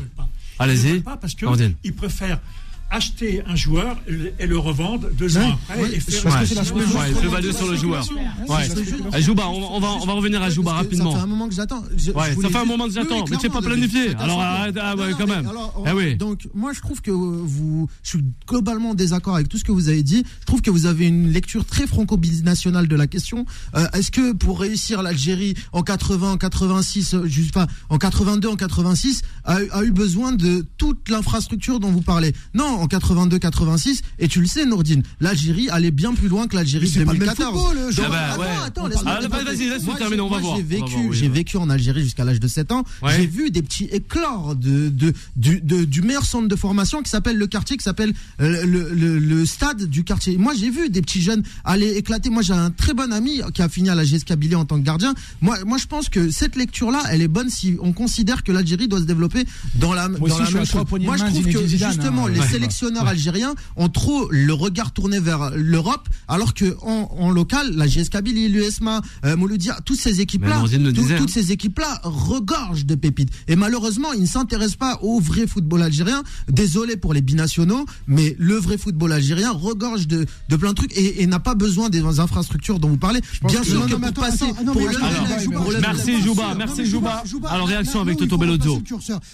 Allez-y. Ils ne veulent pas parce qu'ils préfèrent acheter un joueur et le revendre deux ans après oui, et faire parce que une c'est. Ouais, plus-value sur le joueur. Ouais. Jouba, on, on va, on va revenir à Jouba que Ça rapidement. fait un moment que j'attends. Ouais, ça fait un moment que j'attends, Oui, mais c'est pas planifié. Alors, ah ouais, quand même. alors, Eh oui. Donc, moi, je trouve que vous, je suis globalement en désaccord avec tout ce que vous avez dit. Je trouve que vous avez une lecture très franco-binationale de la question. Euh, Est-ce que pour réussir l'Algérie en 80, en 86, euh, juste, enfin, en 82, en 86, a, a eu besoin de toute l'infrastructure dont vous parlez? Non, en 82-86 et tu le sais, Nourdine, l'Algérie allait bien plus loin que l'Algérie de c'est pas le même 2014. football, je- Donc, Ah bah, attends, attends, parle- Ah, vas-y, terminer, j'ai- on va moi, voir. J'ai vécu, j'ai vécu en Algérie jusqu'à l'âge de 7 ans. J'ai vu des petits éclores de, du, meilleur centre de formation qui s'appelle le quartier, qui s'appelle euh, le, le, le stade du quartier. Moi, j'ai vu des petits jeunes aller éclater. Moi, j'ai un très bon ami qui a fini à la GS Kabylie en tant que gardien. Moi, moi, je pense que cette lecture-là, elle est bonne si on considère que l'Algérie doit se développer dans la, dans même chose. Moi, je trouve que justement, hein. les. Sélectionneurs Ouais. algériens ont trop le regard tourné vers l'Europe, alors que en, en local, la GS Kabylie, l'USMA, euh, Mouloudia, toutes ces équipes-là, tout- toutes ces équipes-là regorgent de pépites. Et malheureusement, ils ne s'intéressent pas au vrai football algérien. Désolé pour les binationaux, mais le vrai football algérien regorge de, de plein de trucs et, et n'a pas besoin des infrastructures dont vous parlez. Bien que- sûr que mais pour attends, passer attends, non, pour le alors, Merci, Jouba, merci, Jouba. Alors, réaction avec Toto Bellozzo.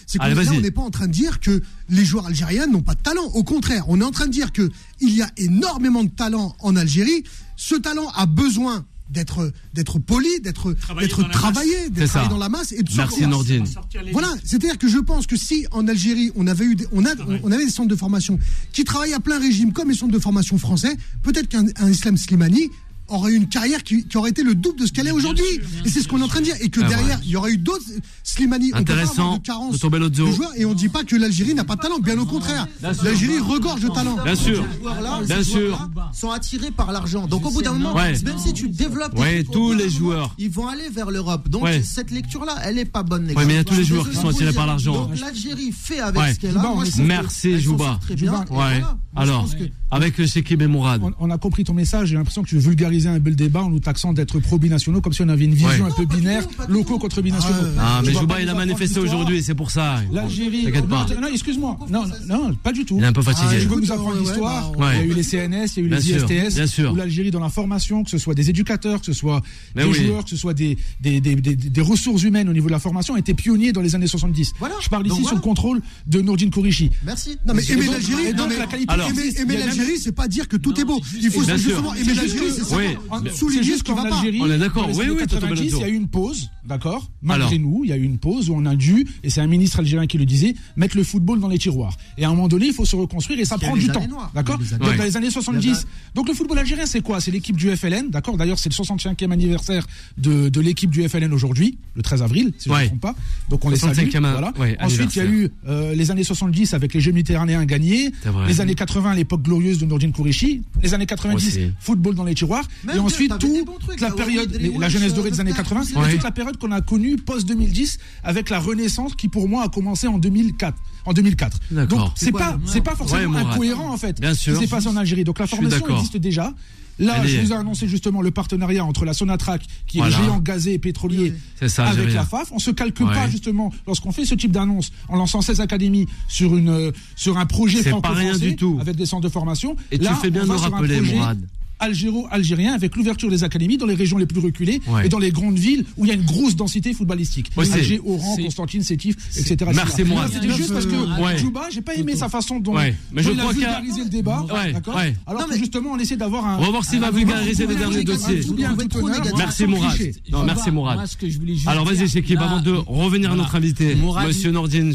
C'est que Allez, là, vas-y. on n'est pas en train de dire que les joueurs algériens n'ont pas de talent. Au contraire, on est en train de dire que il y a énormément de talent en Algérie. Ce talent a besoin d'être d'être poli, d'être travaillé, d'être travaillé dans la masse et de Merci, sortir. Voilà, c'est-à-dire que je pense que si en Algérie on avait eu des, on a on avait des centres de formation qui travaillent à plein régime comme les centres de formation français, peut-être qu'un un Islam Slimani aurait eu une carrière qui, qui aurait été le double de ce qu'elle est aujourd'hui. Et c'est ce qu'on est en train de dire. Et que Ah, derrière, ouais. il y aurait eu d'autres Slimani. On peut pas avoir de carence Bellozzo. de joueurs et on dit pas que l'Algérie n'a pas de talent. Bien au contraire. L'Algérie regorge de talent. Bien sûr. Ces joueurs-là, Bien ces sûr. sont attirés par l'argent. Donc au bout d'un moment, Ouais. même si tu développes Ouais, tous les joueurs. ils vont aller vers l'Europe. Donc Ouais. cette lecture-là, elle est pas bonne. les mais il y a tous les joueurs qui sont de attirés par l'argent. Donc l'Algérie fait avec Ouais. ce qu'elle a. Merci, Jouba. bien. Alors, pense que- avec Shekib et Mourad. On, on a compris ton message. J'ai l'impression que tu veux vulgariser un peu le débat en nous taxant d'être pro-binationaux, comme si on avait une vision Ouais. un peu binaire, locaux contre binationaux. Ah, mais Tu vas Jouba, il a manifesté aujourd'hui, c'est pour ça. L'Algérie. T'inquiète pas. Non, excuse-moi. Non, non, pas du tout. Il est un peu Tu fatigué. veux écoute, nous apprendre l'histoire ouais, bah, Il y a eu les CNS, il y a eu Bien les sûr, ISTS, bien sûr. ou l'Algérie dans la formation, que ce soit des éducateurs, que ce soit Mais des oui. joueurs, que ce soit des, des, des, des- des ressources humaines au niveau de la formation, étaient pionniers dans les années 70. Voilà. Je parle ici sous le contrôle de Nourdine Kourichi. Merci. Non mais l'Algérie, et non, donc mais la qualité l'Algérie, c'est pas dire que tout est beau. Il faut Bien sûr. justement aimer l'Algérie, c'est ça. Oui. Souligner ce qu'en va pas. Algérie, On est d'accord. dans les Oui, oui, Toto 90, Bellozzo. il y a eu une pause, d'accord Malgré Alors. nous, il y a eu une pause où on a dû, et c'est un ministre algérien qui le disait, mettre le football dans les tiroirs. Et à un moment donné, il faut se reconstruire et ça prend du temps, d'accord Donc dans les années Il y 70. a- Donc le football algérien, c'est quoi? C'est l'équipe du FLN, d'accord? D'ailleurs, c'est le 65e anniversaire de, de l'équipe du FLN aujourd'hui, le 13 avril, si je ne me trompe pas. Donc on les salue. 65e, Voilà. ouais, Ensuite, il y a eu euh, les années 70 avec les Jeux méditerranéens gagnés, les années 80, l'époque glorieuse de Nourdine Kourichi, les années 90, Aussi. football dans les tiroirs, Même et ensuite t'avais des tout bons trucs, la période, les- la jeunesse dorée euh, des années de 80, Père. et Ouais. toute la période qu'on a connue post 2010 avec la renaissance qui pour moi a commencé en 2004. En 2004. D'accord. Donc c'est pas c'est pas Ouais, forcément Mourad. incohérent en fait. Bien sûr. Ce qui s'est passé en Algérie. Donc la formation existe déjà. Là, je vous ai annoncé justement le partenariat entre la Sonatrach, qui est le géant gazé et pétrolier, ça, avec la FAF. On se calcule Ouais. pas justement lorsqu'on fait ce type d'annonce en lançant 16 académies sur une euh, sur un projet franco-français avec des centres de formation. Et tu fais bien on de rappeler, Mourad. Algéro-algérien avec l'ouverture des académies dans les régions les plus reculées Ouais. et dans les grandes villes où il y a une grosse densité footballistique. Ouais, c'est- Alger, Oran, c'est- Constantine, Sétif, etc. Mourad. Non, C'était juste parce que Ouais. Jouba, j'ai pas aimé sa façon dont, Ouais. Mais dont je il a crois a- vulgarisé le débat. Ouais, d'accord ouais. Alors Non, que mais- justement, on essaie d'avoir un. On va voir s'il va vulgariser les derniers dossiers. Merci Mourad. Non, merci Mourad. Moi, Alors vas-y, là, avant de revenir à notre invité, Monsieur Nordine.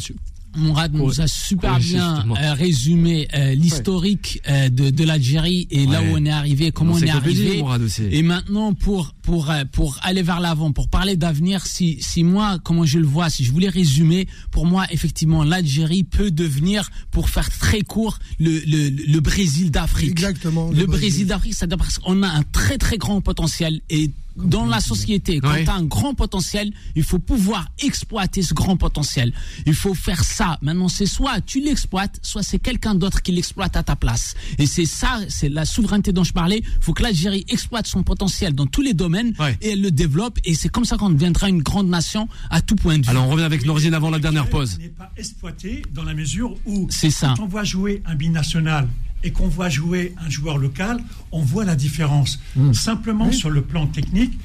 Mourad nous a super bien euh, résumé euh, l'historique euh, de, de l'Algérie et là où on est arrivé, comment on est arrivé. Mourad aussi. Et maintenant, pour pour pour aller vers l'avant, pour parler d'avenir, si si moi, comment je le vois, si je voulais résumer, pour moi, effectivement, l'Algérie peut devenir, pour faire très court, le le, le Brésil d'Afrique. Exactement, Le, le Brésil Brésil. d'Afrique, c'est parce qu'on a un très très grand potentiel et dans la société, quand Ouais. tu as un grand potentiel, il faut pouvoir exploiter ce grand potentiel. Il faut faire ça. Maintenant, c'est soit tu l'exploites, soit c'est quelqu'un d'autre qui l'exploite à ta place. Et c'est ça, c'est la souveraineté dont je parlais. Il faut que l'Algérie exploite son potentiel dans tous les domaines Ouais. et elle le développe. Et c'est comme ça qu'on deviendra une grande nation à tout point de vue. Alors on revient avec Nordine avant la dernière pause. n'est pas exploité dans la mesure où C'est ça. quand on voit jouer un binational et qu'on voit jouer un joueur local, on voit la différence. Hmm. Simplement sur le plan technique,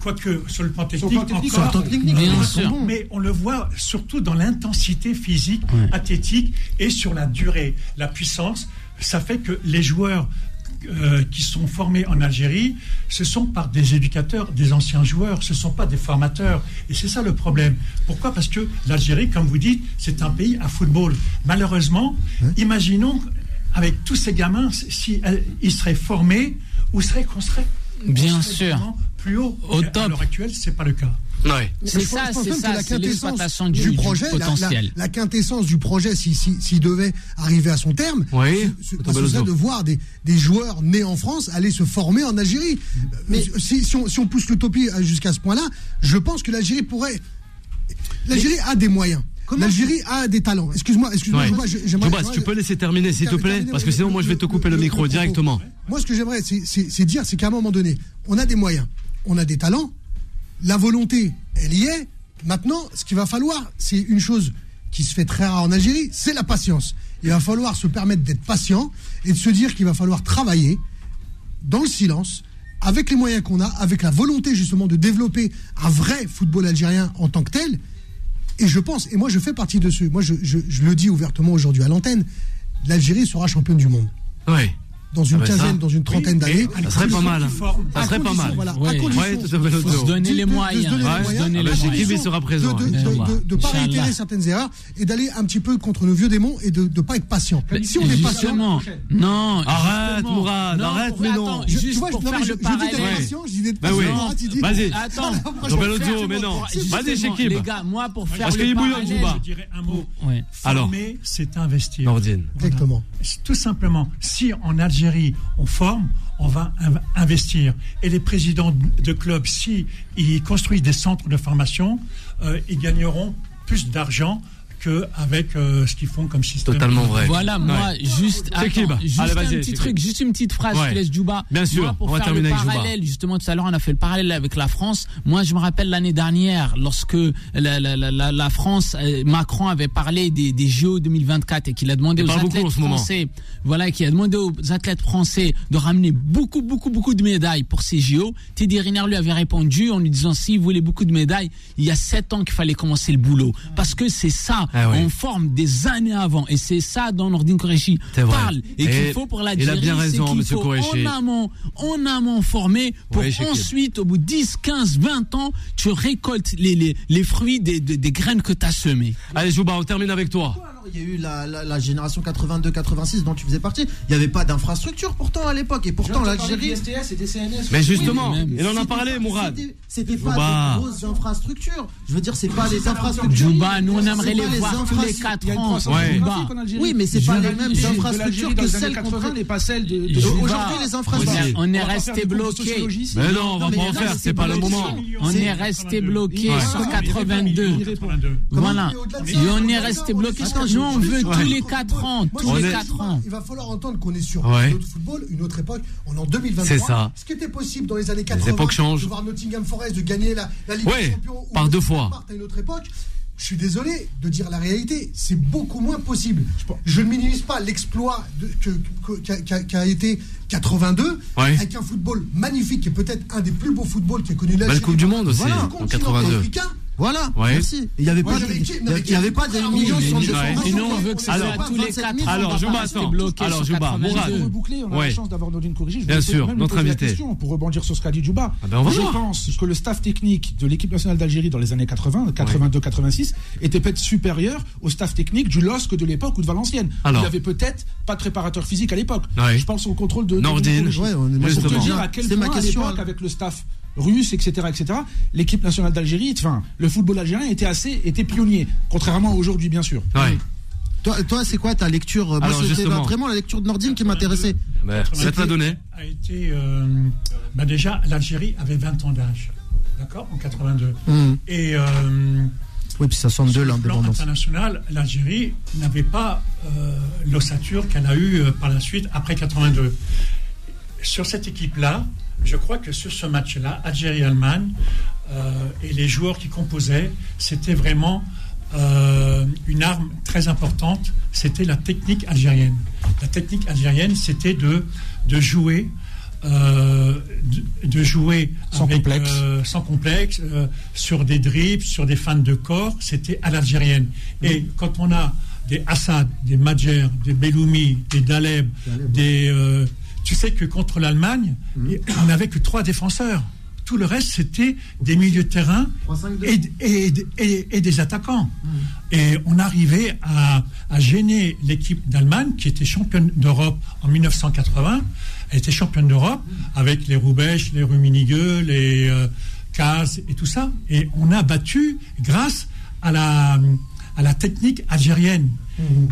quoique sur le plan technique, plan technique, encore, sur le plan technique, Bien mais- sûr. mais on le voit surtout dans l'intensité physique, Ouais. athlétique et sur la durée, la puissance. Ça fait que les joueurs euh, qui sont formés en Algérie, ce sont par des éducateurs, des anciens joueurs, ce ne sont pas des formateurs. Et c'est ça le problème. Pourquoi? Parce que l'Algérie, comme vous dites, c'est un pays à football. Malheureusement, imaginons avec tous ces gamins, si euh, ils seraient formés, où serait qu'on serait? Bien sûr. Plus haut. Au Et À top. l'heure actuelle, c'est pas le cas. Ouais. C'est ça, c'est ça, la c'est quintessence du, du projet, la- la- potentiel. La, quintessence du projet, s'il si, s'il devait arriver à son terme, Oui. ce, serait de voir des, des joueurs nés en France aller se former en Algérie. Mais si, si on, si on pousse l'utopie euh, jusqu'à ce point-là, je pense que l'Algérie pourrait. L'Algérie a des moyens. L'Algérie a des talents. Excuse-moi, excuse-moi. Jouba, si tu peux laisser terminer, s'il te plaît, parce que sinon, moi, je vais te couper le micro directement. Moi, ce que j'aimerais, c'est dire, c'est qu'à un moment donné, on a des moyens, on a des talents, la volonté, elle y est. Maintenant, ce qu'il va falloir, c'est une chose qui se fait très rare en Algérie, c'est la patience. Il va falloir se permettre d'être patient et de se dire qu'il va falloir travailler dans le silence, avec les moyens qu'on a, avec la volonté justement de développer un vrai football algérien en tant que tel. Et je pense, et moi je fais partie de ceux, moi je, je- je le dis ouvertement aujourd'hui à l'antenne, l'Algérie sera championne du monde. Ouais. Dans une Ah ben ça. quinzaine, dans une trentaine d'années. Ça serait pas mal. Ça serait pas mal. voilà, à Ouais. se donner les moyens. Kibi sera présent. de ne pas Inch'Allah. réitérer certaines erreurs et d'aller un petit peu contre nos vieux démons et de ne pas être patient. Si on est patient, non. Arrête. Mourad, arrête, mais non. tu vois, je, le dis d'être patient, je dis d'être Bah patient. oui. Vas-y. Attends, mais non. Vas-y, Chekib. Les gars, moi, pour faire Parce le qu'il est bouillant. Je dirais un mot. Former, c'est investir. Nordine. Exactement. Tout simplement, si en Algérie on forme, on va inv- investir. Et les présidents de clubs, si ils construisent des centres de formation, euh, ils gagneront plus d'argent qu'avec euh, ce qu'ils font comme système. Totalement vrai. Voilà, moi, Ouais. juste, qui, attends, bah juste Allez, un petit truc, qui juste une petite phrase, Ouais. je te laisse Jouba. Bien sûr, Moi, pour on va faire terminer le avec parallèle, justement, tout à l'heure, on a fait le parallèle avec la France. Moi, je me rappelle l'année dernière, lorsque la, la, la, la- la France, euh, Macron avait parlé des, des JO 2024 et qu'il a demandé Il aux athlètes français, voilà, qui a demandé aux athlètes français de ramener beaucoup, beaucoup, beaucoup de médailles pour ces JO. Teddy Riner lui avait répondu en lui disant, si vous voulez beaucoup de médailles, il y a sept ans qu'il fallait commencer le boulot. Parce que c'est ça, Ah oui. on forme des années avant. Et c'est ça dont Nordine Koreshi parle. Et, Et qu'il faut pour il a bien raison, monsieur Koreshi. en amont, en amont former pour Oui, Chekib. ensuite, au bout de 10, 15, 20 ans, tu récoltes les, les, les fruits des, des, des graines que tu as semées. Allez, Jouba, on termine avec toi. Alors, Il y a eu la, la- la génération 82-86 dont tu faisais partie? Il n'y avait pas d'infrastructure pourtant à l'époque. Et pourtant, l'Algérie. Mais justement, Oui, mais il en a C'était parlé, pas- Mourad. c'était- pas des grosses infrastructures. Je veux dire, c'est pas les infrastructures. Jouba, nous on aimerait pas les tous les 4 ans. Ouais. Oui, mais c'est pas les mêmes infrastructures que celles qu'on 80 traite. n'est pas celle de. Aujourd'hui, les On infrastructures. est, on est resté bloqué. Mais non, on va pas en faire, c'est pas le moment. On est resté 82. bloqué sur Ouais. 82. 82. Voilà. Et on est resté bloqué. Nous, on veut tous les 4 ans. Tous les est- 4 ans. Il va falloir entendre qu'on est sur un autre football, une autre époque. On est en 2023. C'est ça. Ce qui était possible dans les années 80, époques changent. de voir Nottingham Forest de gagner la, Ligue des Champions par de deux fois. à une autre époque. Je suis désolé de dire la réalité, c'est beaucoup moins possible. Je ne minimise pas l'exploit qu'a qu'a- qu'a été 82, Ouais. avec un football magnifique, est peut-être un des plus beaux footballs qui est connu l'Algérie. Coupe du Monde aussi, Voilà, en continent 82. africain. Voilà, Ouais. merci. Il n'y avait pas de- millions sur ouais. Et nous, on veut que ça Alors- soit tous les 4 ans. Alors, on va Jouba, attends. Alors, Jouba, 82. Mourad. On a Ouais. la chance d'avoir Nordine Corrigé. Je Bien sûr, même notre invité. question pour rebondir sur ce qu'a dit Djouba. Ah ben, on va je voir. pense que le staff technique de l'équipe nationale d'Algérie dans les années 80, 82-86, était peut-être supérieur au staff technique du LOSC de l'époque ou de Valenciennes. Alors. Il avait peut-être pas de préparateur physique à l'époque. Je pense au contrôle de Nordine. Pour te dire à quel point à l'époque, hein. avec le staff russe, etc., etc., l'équipe nationale d'Algérie, enfin, le football algérien était assez, était pionnier, contrairement à aujourd'hui, bien sûr. Ouais. Toi, toi c'est quoi ta lecture Moi, Alors, c'était justement. vraiment la lecture de Nordine qui m'intéressait. Ben, ça te l'a donné. a été. euh, bah déjà, l'Algérie avait 20 ans d'âge. D'accord? En 82. Hum. Et. euh, Oui, puis ça sonne de l'indépendance. international, l'Algérie n'avait pas euh, l'ossature qu'elle a eue euh, par la suite après 82. Sur cette équipe-là, je crois que sur ce match-là, Algérie-Allemagne euh, et les joueurs qui composaient, c'était vraiment euh, une arme très importante. C'était la technique algérienne. La technique algérienne, c'était de, de jouer. euh, de, de jouer Sans avec, complexe. sans complexe, sur des dribbles, sur des fans de corps, c'était à l'algérienne. Et quand on a des Assad, des Madjer, des Belloumi, des Daleb, des euh, tu sais que contre l'Allemagne, on n'avait que trois défenseurs. Tout le reste, c'était des milieux de terrain et, et- et- et des attaquants. Et on arrivait à, à gêner l'équipe d'Allemagne, qui était championne d'Europe en 1980. Elle était championne d'Europe avec les Roubaix, les Rummenigge, les euh, Kaz et tout ça. Et on a battu grâce à la, à la technique algérienne.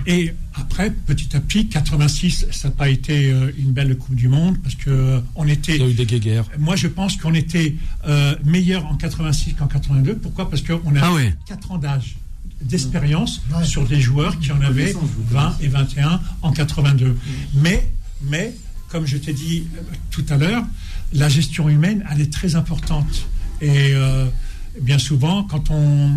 Et après, petit à petit, 86, ça n'a pas été euh, une belle Coupe du Monde parce que euh, on était. Il y a eu des guéguerres. Moi, je pense qu'on était euh, meilleur en 86 qu'en 82. Pourquoi? Parce qu'on a Ah oui. 4 ans d'âge d'expérience sur des joueurs qui en avaient 20 et 21 en 82. Mais, mais comme je t'ai dit euh, tout à l'heure, la gestion humaine, elle est très importante. Et euh, bien souvent, quand on,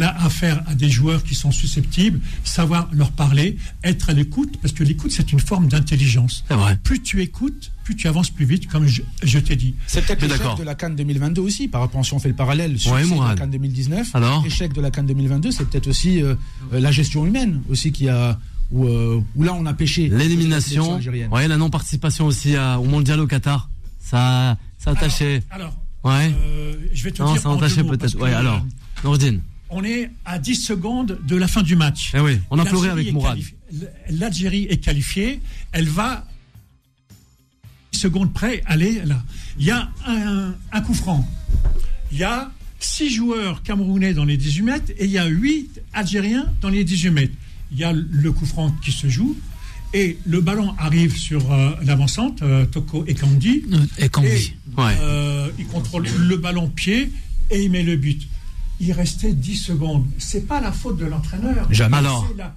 a affaire à des joueurs qui sont susceptibles, savoir leur parler, être à l'écoute, parce que l'écoute, c'est une forme d'intelligence. C'est vrai. Plus tu écoutes, plus tu avances plus vite, comme je, je t'ai dit. C'est peut-être l'échec de la Cannes 2022 aussi, par rapport si on fait le parallèle. Succès Ouais, de la. Cannes 2019, Alors échec de la Cannes 2022, c'est peut-être aussi euh, euh, la gestion humaine aussi qui a où, euh, où là on a pêché. L'élimination. Ouais, la non-participation aussi à- au mondial au Qatar. Ça, ça a taché. Alors, Ouais. euh, je vais te Non, dire. ça en peut-être. Ouais, alors. Nordine. On est à 10 secondes de la fin du match. Eh oui, on a pleuré avec Mourad. L'Algérie est qualifiée. Elle va 10 secondes près aller là. Il y a un, un coup franc. Il y a 6 joueurs camerounais dans les 18 mètres et il y a 8 Algériens dans les 18 mètres. Il y a le coup franc qui se joue et le ballon arrive sur euh, l'avancante, euh, Toko et Kandi. Et Kambi. Ouais. euh, il contrôle le ballon pied et il met le but. Il restait 10 secondes. C'est pas la faute de l'entraîneur. Jamais.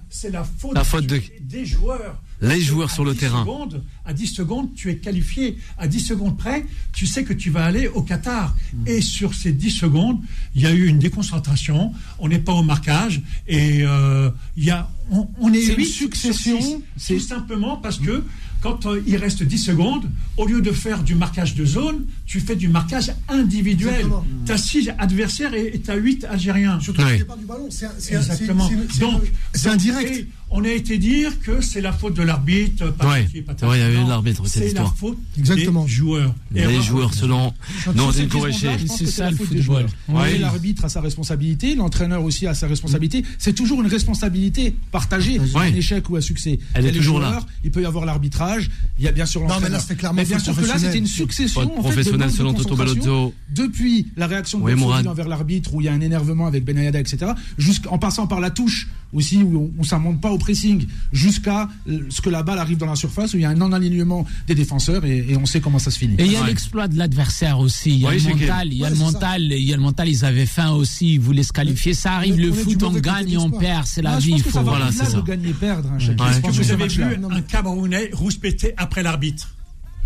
C'est la, faute La faute du- de- des joueurs. Les joueurs sur le 10 terrain. secondes, à 10 secondes, tu es qualifié. À 10 secondes près, tu sais que tu vas aller au Qatar. Mm. Et sur ces 10 secondes, il y a eu une déconcentration. On n'est pas au marquage. Et euh, il y a, on, on est C'est une huit succession, c'est- Tout simplement parce que quand euh, il reste 10 secondes, au lieu de faire du marquage de zone, tu fais du marquage individuel. Tu as 6 adversaires et tu as 8 Algériens. Surtout départ du ballon, c'est un- c'est un- Exactement. c'est- c'est- Donc, indirect. On a été dire que c'est la faute de l'arbitre. Ouais. C'est vrai, il y a eu. Non, l'arbitre, cette C'est la faute Exactement. des joueurs. Les Erreur. joueurs selon pense C'est que ça, la le faute des football. joueurs. Ouais. L'arbitre a sa responsabilité, l'entraîneur aussi a sa responsabilité. C'est toujours une responsabilité partagée, Ouais. un échec ou un succès. Elle y est toujours là. Il peut y avoir l'arbitrage, il y a bien sûr mais là, l'entraîneur. c'était clairement Mais bien sûr que là, c'était une succession en fait, de de selon Toto Balotto. Depuis la réaction de Oui, Mourad. envers l'arbitre, où il y a un énervement avec Benayada, etc., jusqu'en passant par la touche aussi, où ça monte pas au pressing, jusqu'à euh, ce que la balle arrive dans la surface, où il y a un non-alignement des défenseurs, et, et on sait comment ça se finit. Et il y a Ouais. l'exploit de l'adversaire aussi. Il y a le mental, il y a Ouais, le mental, il y a le mental. Ils avaient faim aussi. Ils voulaient se qualifier. Ça arrive. Le foot, on gagne, on perd. C'est la vie. Il faut. voilà, c'est ça. gagner et perdre. hein. Je pense que vous avez vu un Camerounais rouspété après l'arbitre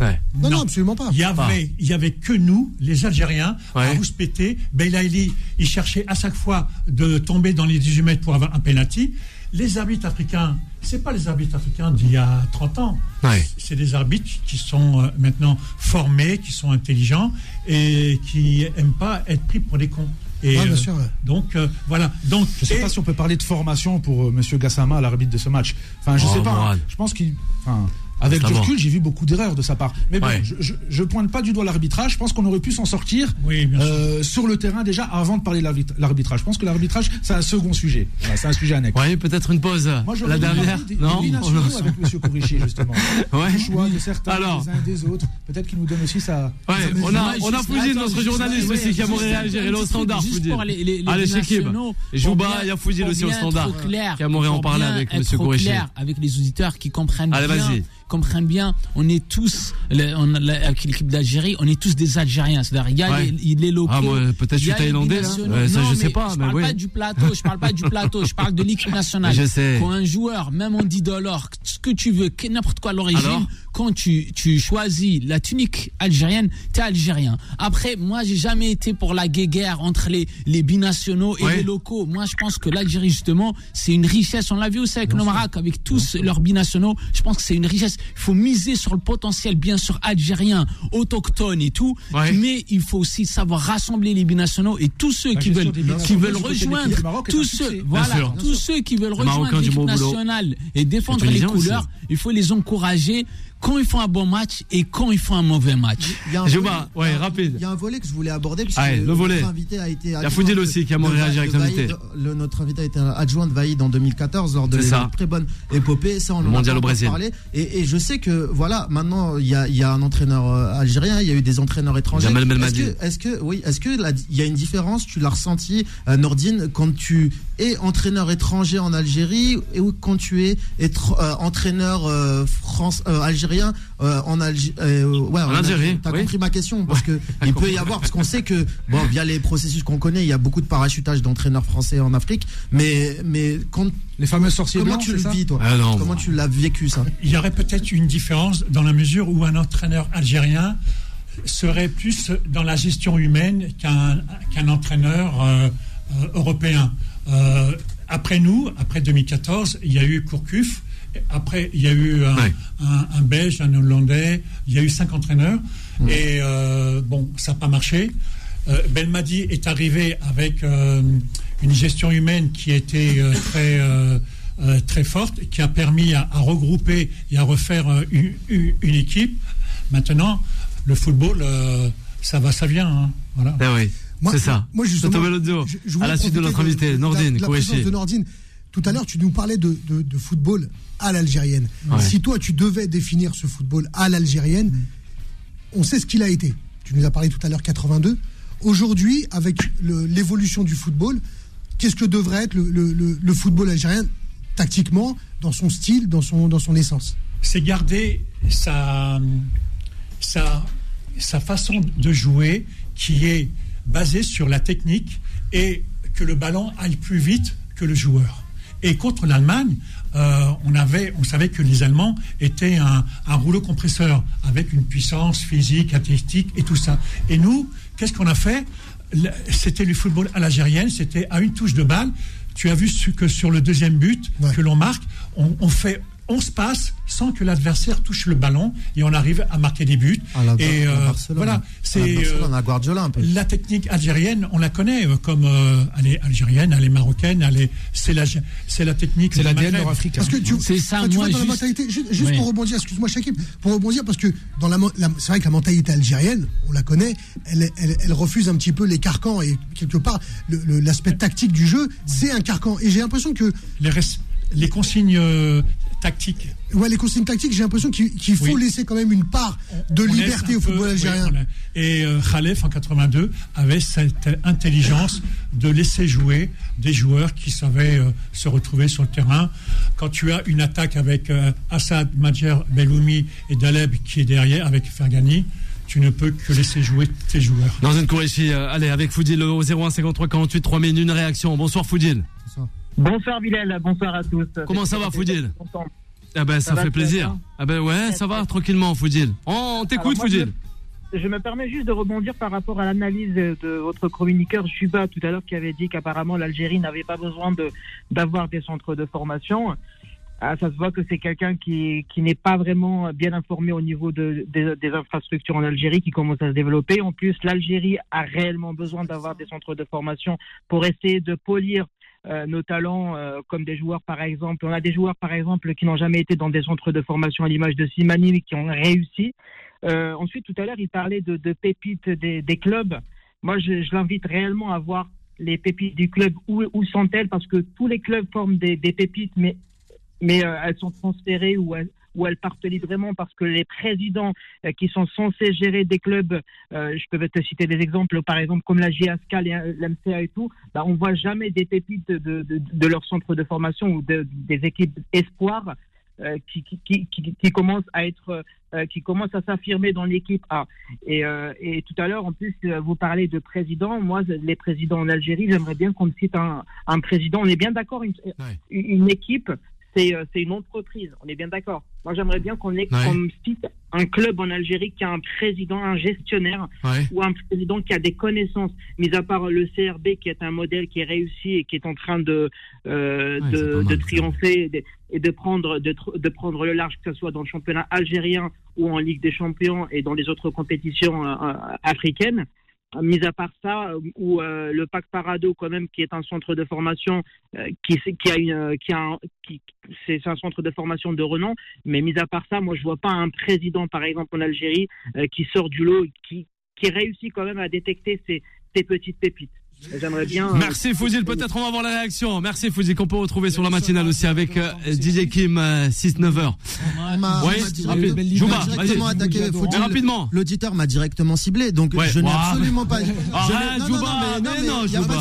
Ouais. Non, non, absolument pas. Il y avait, il y avait que nous, les Algériens, à Ouais. rouspéter. Belaïli, il cherchait à chaque fois de tomber dans les 18 mètres pour avoir un penalty. Les arbitres africains, c'est pas les arbitres africains d'il y a 30 ans. Ouais. C'est des arbitres qui sont euh, maintenant formés, qui sont intelligents et qui aiment pas être pris pour des cons. Et, Ouais, bien euh, sûr, ouais. Donc euh, voilà. Donc Je ne sais et- pas si on peut parler de formation pour euh, Monsieur Gassama, l'arbitre de ce match. Enfin, je Oh, sais pas. hein. Je pense qu'il. Enfin, avec du recul, j'ai vu beaucoup d'erreurs de sa part. Mais bon, Ouais. je, je, je pointe pas du doigt l'arbitrage. Je pense qu'on aurait pu s'en sortir Oui, euh, sur le terrain déjà avant de parler de l'arbit- l'arbitrage. Je pense que l'arbitrage, c'est un second sujet. Voilà, c'est un sujet annexe. Ouais, peut-être une pause. Moi, la dernière. des, Non. des binationaux avec M. Kourichi, justement. Ouais. Le choix de certains, Alors. des uns et des autres. Peut-être qu'il nous donne aussi sa. Ouais, on a, on a notre juste- journaliste aussi, qui a juste réagi. un Il est au standard, les Allez, Chekib. Jouba, il y a Foudil pour aussi au standard. Qui a en parler avec être M. Kourichi. clair avec les auditeurs qui comprennent Allez, vas-y. Comprennent bien. On est tous, on avec l'équipe d'Algérie, on est tous des Algériens. C'est-à-dire, il y a Ouais. les, les locaux. Ah, moi, peut-être je suis thaïlandais, là. Ouais, ça, Non, je sais pas, Je mais parle oui. pas du plateau. Je parle pas du plateau. Je parle de l'équipe nationale. Je sais. Quand un joueur, même en 10 dollars, ce que tu veux, n'importe quoi l'origine, quand tu, tu choisis la tunique algérienne, t'es algérien. Après, moi, j'ai jamais été pour la guéguerre entre les, les binationaux et Ouais. les locaux. Moi, je pense que l'Algérie, justement, c'est une richesse. On l'a vu aussi avec le Maroc, avec tous leurs binationaux. Je pense que c'est une richesse. Il faut miser sur le potentiel, bien sûr, algérien, autochtone et tout. Ouais. Mais il faut aussi savoir rassembler les binationaux et tous ceux La qui veulent, qui veulent rejoindre, tous ceux, voilà, tous ceux qui veulent rejoindre l'équipe nationale et défendre Les aussi. couleurs, il faut les encourager quand ils font un bon match et quand ils font un mauvais match. Il y a un Je volet- vois, ouais, un- rapide. Il y a un volet que je voulais aborder. puisque Allez, le volet. Notre invité a été. Il y a Foudil aussi qui a réagi avec l'invité. Le, notre invité a été adjoint de Vaïd en 2014 lors de une très bonne épopée. Ça, on Le mondial au Brésil. parlé. Et, et je sais que, voilà, maintenant, il y a, il y a un entraîneur euh, algérien, il y a eu des entraîneurs étrangers. Jamel Est-ce que, est-ce que, oui, est-ce que la- il y a une différence, tu l'as ressenti, euh, Nordine, quand tu es entraîneur étranger en Algérie et ou quand tu es être- euh, entraîneur euh, France, euh, algérien euh, en, Algérie ouais, En Algérie, T'as oui. compris ma question parce que il peut y avoir parce qu'on sait que bon via les processus qu'on connaît, il y a beaucoup de parachutage d'entraîneurs français en Afrique, mais mais quand Les fameux sorciers comment blancs, tu le vis toi? Ah non, Comment tu l'as vécu ça? Il y aurait peut-être une différence dans la mesure où un entraîneur algérien serait plus dans la gestion humaine qu'un qu'un entraîneur euh, euh, européen. Euh, après nous, après 2014, il y a eu Courcuf. Après, il y a eu un, Ouais. un- un Belge, un Hollandais. Il y a eu cinq entraîneurs. Et euh, bon, ça n'a pas marché. Euh, Belmadi est arrivé avec euh, une gestion humaine qui était euh, très euh, euh, très forte, qui a permis à, à regrouper et à refaire euh, une, équipe. Maintenant, le football, euh, ça va, ça vient. hein. Voilà. Ah oui, c'est ça. moi, justement, je- je à la suite de notre invité, Nordine la, de Nordine. Tout à l'heure, tu nous parlais de, de- de football à l'algérienne. Ouais. Si toi, tu devais définir ce football à l'algérienne, on sait ce qu'il a été. Tu nous as parlé tout à l'heure 82. Aujourd'hui, avec l'évolution du football, qu'est-ce que devrait être le- le football algérien tactiquement, dans son style, dans son, dans son essence? C'est garder sa, sa, sa façon de jouer qui est basée sur la technique et que le ballon aille plus vite que le joueur. Et contre l'Allemagne, euh, on, avait, on savait que les Allemands étaient un, un rouleau compresseur avec une puissance physique, athlétique et tout ça. Et nous, qu'est-ce qu'on a fait? C'était le football à l'algérienne, c'était à une touche de balle. Tu as vu que sur le deuxième but Ouais. que l'on marque, on, on fait 11 passes sans que l'adversaire touche le ballon et on arrive à marquer des buts. À la- et euh, Barcelone. voilà, À c'est euh, à Guardiola un peu. la technique algérienne, on la connaît euh, comme euh, elle est algérienne, elle est marocaine, elle est c'est la c'est la technique. C'est l'ADN nord-africain. Parce que tu, C'est ça, enfin, tu moi, vois, dans la juste- mentalité, juste, juste Oui. pour rebondir, excuse-moi Shakib, pour rebondir, parce que dans la, c'est vrai que la mentalité algérienne, on la connaît, elle, elle, elle refuse un petit peu les carcans et quelque part, l'aspect tactique du jeu, c'est un carcan. Et j'ai l'impression que, les, res- les consignes euh, tactiques. ouais, les consignes tactiques, j'ai l'impression qu'il faut Oui. laisser quand même une part de On liberté au peu, football oui, algérien. et euh, Khalef en 82 avait cette intelligence de laisser jouer des joueurs qui savaient euh, se retrouver sur le terrain. Quand tu as une attaque avec euh, Assad, Madjer, Belloumi et Daleb qui est derrière avec Fergani, tu ne peux que laisser jouer tes joueurs. Dans une Kourechi, euh, allez, avec Foudil au 01 53 48 3000, une réaction. Bonsoir Foudil. Bonsoir Bilal, bonsoir à tous. Comment ça va, Foudil. Ah ben ça, fait plaisir. bien. Ah ben ouais, ça va, tranquillement Foudil. On t'écoute Foudil. je me- Je me permets juste de rebondir par rapport à l'analyse de votre communiqueur Juba tout à l'heure qui avait dit qu'apparemment l'Algérie n'avait pas besoin de d'avoir des centres de formation. Ah, ça se voit que c'est quelqu'un qui, qui n'est pas vraiment bien informé au niveau de, des- des infrastructures en Algérie qui commencent à se développer. En plus, l'Algérie a réellement besoin d'avoir des centres de formation pour essayer de polir nos talents euh, comme des joueurs par exemple. On a des joueurs par exemple qui n'ont jamais été dans des centres de formation à l'image de Simani qui ont réussi. Euh, ensuite, tout à l'heure, il parlait de, pépites des, clubs. Moi, je, l'invite réellement à voir les pépites du club où, sont-elles? Parce que tous les clubs forment des, pépites, mais mais euh, elles sont transférées ou elles, ou elles partent librement parce que les présidents euh, qui sont censés gérer des clubs, euh, je peux te citer des exemples, par exemple comme la GSK, l'MCA et tout, bah, on voit jamais des pépites de, de, de, de leur centre de formation ou de, des équipes espoirs euh, qui, qui, qui, commencent à être, euh, qui commencent à s'affirmer dans l'équipe A. Et, euh, et tout à l'heure, en plus, euh, vous parlez de président. Moi, les présidents en Algérie, j'aimerais bien qu'on me cite un, un président. On est bien d'accord, une, une équipe, c'est euh, c'est une entreprise. On est bien d'accord. Moi, j'aimerais bien qu'on ait- Ouais. un club en Algérie qui a un président, un gestionnaire Ouais. ou un président qui a des connaissances, mis à part le CRB qui est un modèle qui est réussi et qui est en train de, euh, Ouais, de, mal, triompher et de, et de prendre, de, prendre le large, que ce soit dans le championnat algérien ou en Ligue des Champions et dans les autres compétitions euh, africaines. Mis à part ça, euh, où euh, le Pac Parado, quand même, qui est un centre de formation, euh, qui, qui a une, euh, qui a un- qui- c'est un centre de formation de renom, mais mis à part ça, moi, je vois pas un président, par exemple, en Algérie, qui sort du lot, qui, qui réussit quand même à détecter ces, ces petites pépites. J'aimerais bien. euh, Merci Fouzil, peut-être on va voir la réaction. Merci Fouzil qu'on peut retrouver sur la matinale aussi avec euh, DJ Kim 6-9h. On m'a- Oui, rapide. Jouba, directement attaqué rapidement. L'auditeur m'a directement ciblé, donc Ouais. je n'ai Ouah. absolument pas. je n'ai- Arrête, non, Jouba, non, mais, non, mais non, Jouba.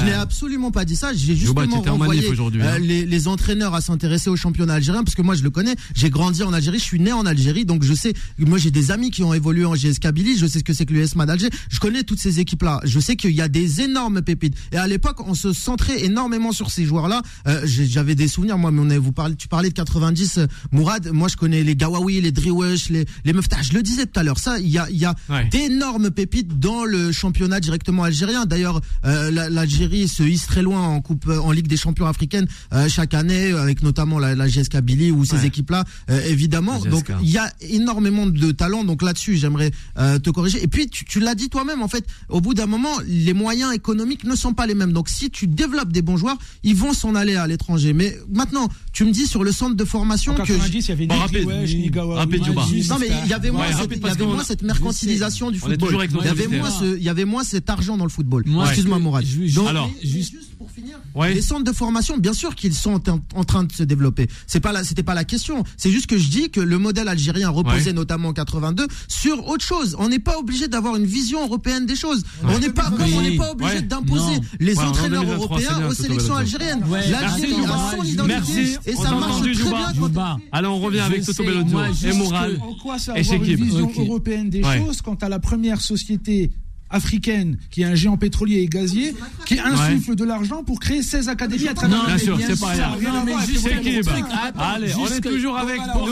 Je n'ai absolument pas dit ça. J'ai Jouba, justement tu étais en manif renvoyé aujourd'hui, hein. euh, les, les entraîneurs à s'intéresser au championnat algérien parce que moi je le connais. J'ai grandi en Algérie, je suis né en Algérie, donc je sais. Moi j'ai des amis qui ont évolué en GS Kabylie. Je sais ce que c'est que l'USMA d'Alger. Je connais toutes ces équipes-là. Je sais qu'il y a des énormes pépites. Et à l'époque, on se centrait énormément sur ces joueurs-là. Euh, J'avais des souvenirs. Moi, mais on est, vous parlez, tu parlais de 90, euh, Mourad. Moi, je connais les Gawawi, les Driwesh, les les Meftah. Je le disais tout à l'heure. Ça, il y a, il y a d'énormes pépites dans le championnat directement algérien. D'ailleurs, euh, la- l'Algérie se hisse très loin en coupe, en Ligue des Champions africaine euh, chaque année, avec notamment la, la GS Kabylie ou ces Ouais. équipes-là, euh, évidemment. Donc, GSK. il y a énormément de talent. Donc là-dessus, j'aimerais euh, te corriger. Et puis, tu, tu l'as dit toi-même. En fait, au bout d'un moment, les moyens économiques ne sont pas les mêmes. Donc, si tu développes des bons joueurs, ils vont s'en aller à l'étranger. Mais maintenant, tu me dis sur le centre de formation En que 90, il y avait Bon, rapide. Griwesh, ni Gawawi, Rapide, ni non mais il y avait moins, Ouais, cette, rapide, il y parce avait qu'on- moins cette mercantilisation du football. Il y avait moins ce, il y avait moins cet argent dans le football. Moi, Excuse-moi Mourad. je- je- Donc, Alors. mais juste pour finir, Ouais. les centres de formation, bien sûr qu'ils sont en, en train de se développer. C'est pas c'était pas la question. C'est juste que je dis que le modèle algérien reposait Ouais. notamment en 82 sur autre chose. On n'est pas obligé d'avoir une vision européenne des choses. On n'est pas, comme on n'est pas obligé Ouais. d'imposer les entraîneurs 2023, c'est européens aux sélections algériennes. L'Algérie a son identité et ça marche très bien. Alors on revient avec Toto moi, et que- En quoi avoir Shekib. une vision européenne des choses quand à la première société africaine qui est un géant pétrolier et gazier qui insuffle de l'argent pour créer 16 académies à travers Non, le Bien pays. sûr, c'est pas rien. Non, mais juste attends, Allez, on est toujours avec pour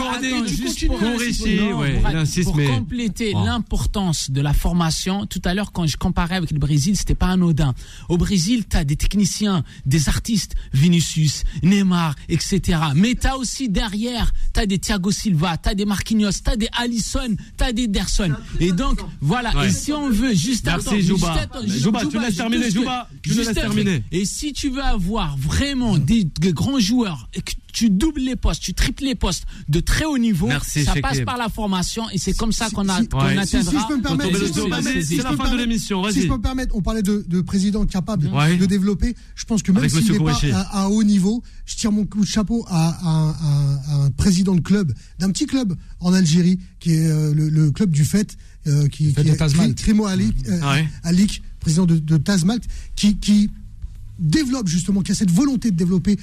Pour compléter l'importance de la formation, tout à l'heure, quand je comparais avec le Brésil, c'était pas anodin. Au Brésil, tu as des techniciens, des artistes, Vinicius, Neymar, etc. Mais tu as aussi derrière, tu as des Thiago Silva, tu as des Marquinhos, tu as des Alisson, tu as des Derson. Et donc, voilà. Et si on veut, juste Merci, attends, Jouba. juste attends, juste- Jouba, tu laisses terminer, Jouba, tu laisses terminer. Et si tu veux avoir vraiment des, des grands joueurs et que tu doubles les postes, tu triples les postes de très haut niveau, Merci, ça passe par la formation et c'est comme ça qu'on a si- qu'on Ouais. Si, si atteindra. je peux me permettre, Toto si je peux me permettre, si c'est la fin de l'émission, Si je peux me permettre, on parlait de, de présidents capables Ouais. de développer. Je pense que même s'il n'est pas à, à haut niveau, je tire mon coup de chapeau à, à- à- à un président de club, d'un petit club en Algérie, qui est euh, le, le club du fait, euh, qui, qui est Tazmalt. Crimo Ali, euh, Ouais. Alik, président de, de Tazmalt, qui, qui développe justement, qui a cette volonté de développer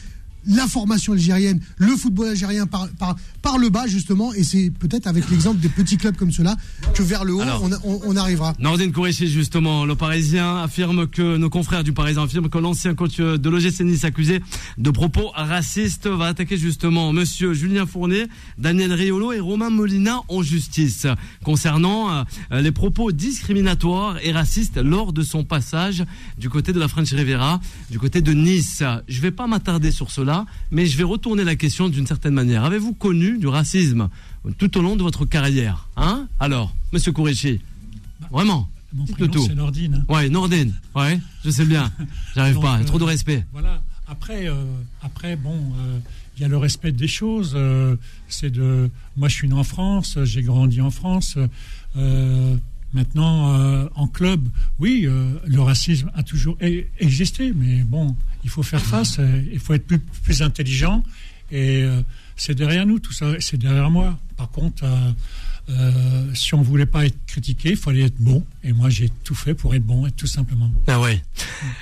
la formation algérienne, le football algérien par, par, par le bas justement, et c'est peut-être avec l'exemple des petits clubs comme cela que vers le haut Alors. on, on- on arrivera. Nordine Kourechi, justement, le Parisien affirme que nos confrères du Parisien affirment que l'ancien coach de l'OGC Nice accusé de propos racistes va attaquer justement Monsieur Julien Fournier, Daniel Riolo et Romain Molina en justice concernant euh, les propos discriminatoires et racistes lors de son passage du côté de la French Riviera, du côté de Nice. Je vais pas m'attarder sur cela, mais je vais retourner la question d'une certaine manière. Avez-vous connu du racisme tout au long de votre carrière Hein? Alors, Monsieur Kourechi, vraiment Mon Dites-le prénom, c'est Nordine. Ouais, Nordine. Ouais, je sais bien. J'arrive pas. euh, Trop de respect. Voilà. Après, euh, après bon, euh, il y a le respect des choses. euh, c'est de. Moi, je suis né en France. J'ai grandi en France. Maintenant, euh, en club, oui, euh, le racisme a toujours e- existé, mais bon, il faut faire face. il faut être plus, plus intelligent. Et euh, c'est derrière nous, tout ça. C'est derrière moi. Par contre. euh, euh, si on voulait pas être critiqué, il fallait être bon. Et moi, j'ai tout fait pour être bon, et tout simplement. Ah ouais.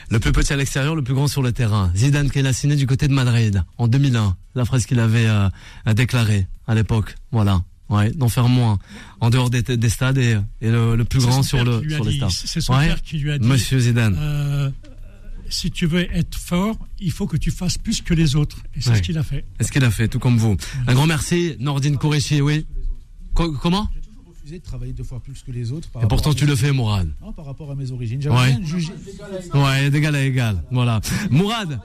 Le plus petit à l'extérieur, le plus grand sur le terrain. Zidane signé du côté de Madrid en 2001. La phrase qu'il avait euh, déclarée à l'époque. Voilà. Ouais, d'en faire moins en dehors des, des stades et, et le, le plus C'est grand sur le sur les stades. C'est son Ouais. père qui lui a dit. Monsieur Zidane. euh, si tu veux être fort, il faut que tu fasses plus que les autres. Et c'est Ouais. ce qu'il a fait. Est-ce qu'il a fait tout comme vous Un grand merci, Nordine Kourechi. Oui. Co- comment? J'ai toujours refusé de travailler deux fois plus que les autres. par Et pourtant tu le fais, Mourad. Non, par rapport à mes origines. J'aimerais Ouais. bien juger. Ouais, d'égal à égal. Voilà. Mourad,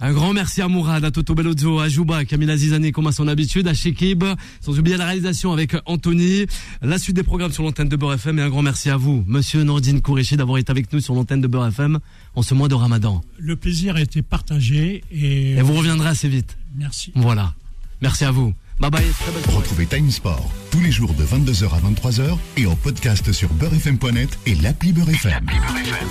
Un grand merci à Mourad, à Toto Bellozzo, à Jouba, à Camila Zizani comme à son habitude, à Shekib, sans oublier la réalisation avec Anthony, la suite des programmes sur l'antenne de Beurre FM et un grand merci à vous, monsieur Nordine Kourichi, d'avoir été avec nous sur l'antenne de Beurre FM en ce mois de Ramadan. Le plaisir a été partagé et, Et vous reviendrez assez vite. merci. Voilà. Merci à vous. Bye bye. Très belle soirée. Retrouvez Time Sport tous les jours de 22h à 23h et en podcast sur beurrefm.net et l'appli Beurre FM.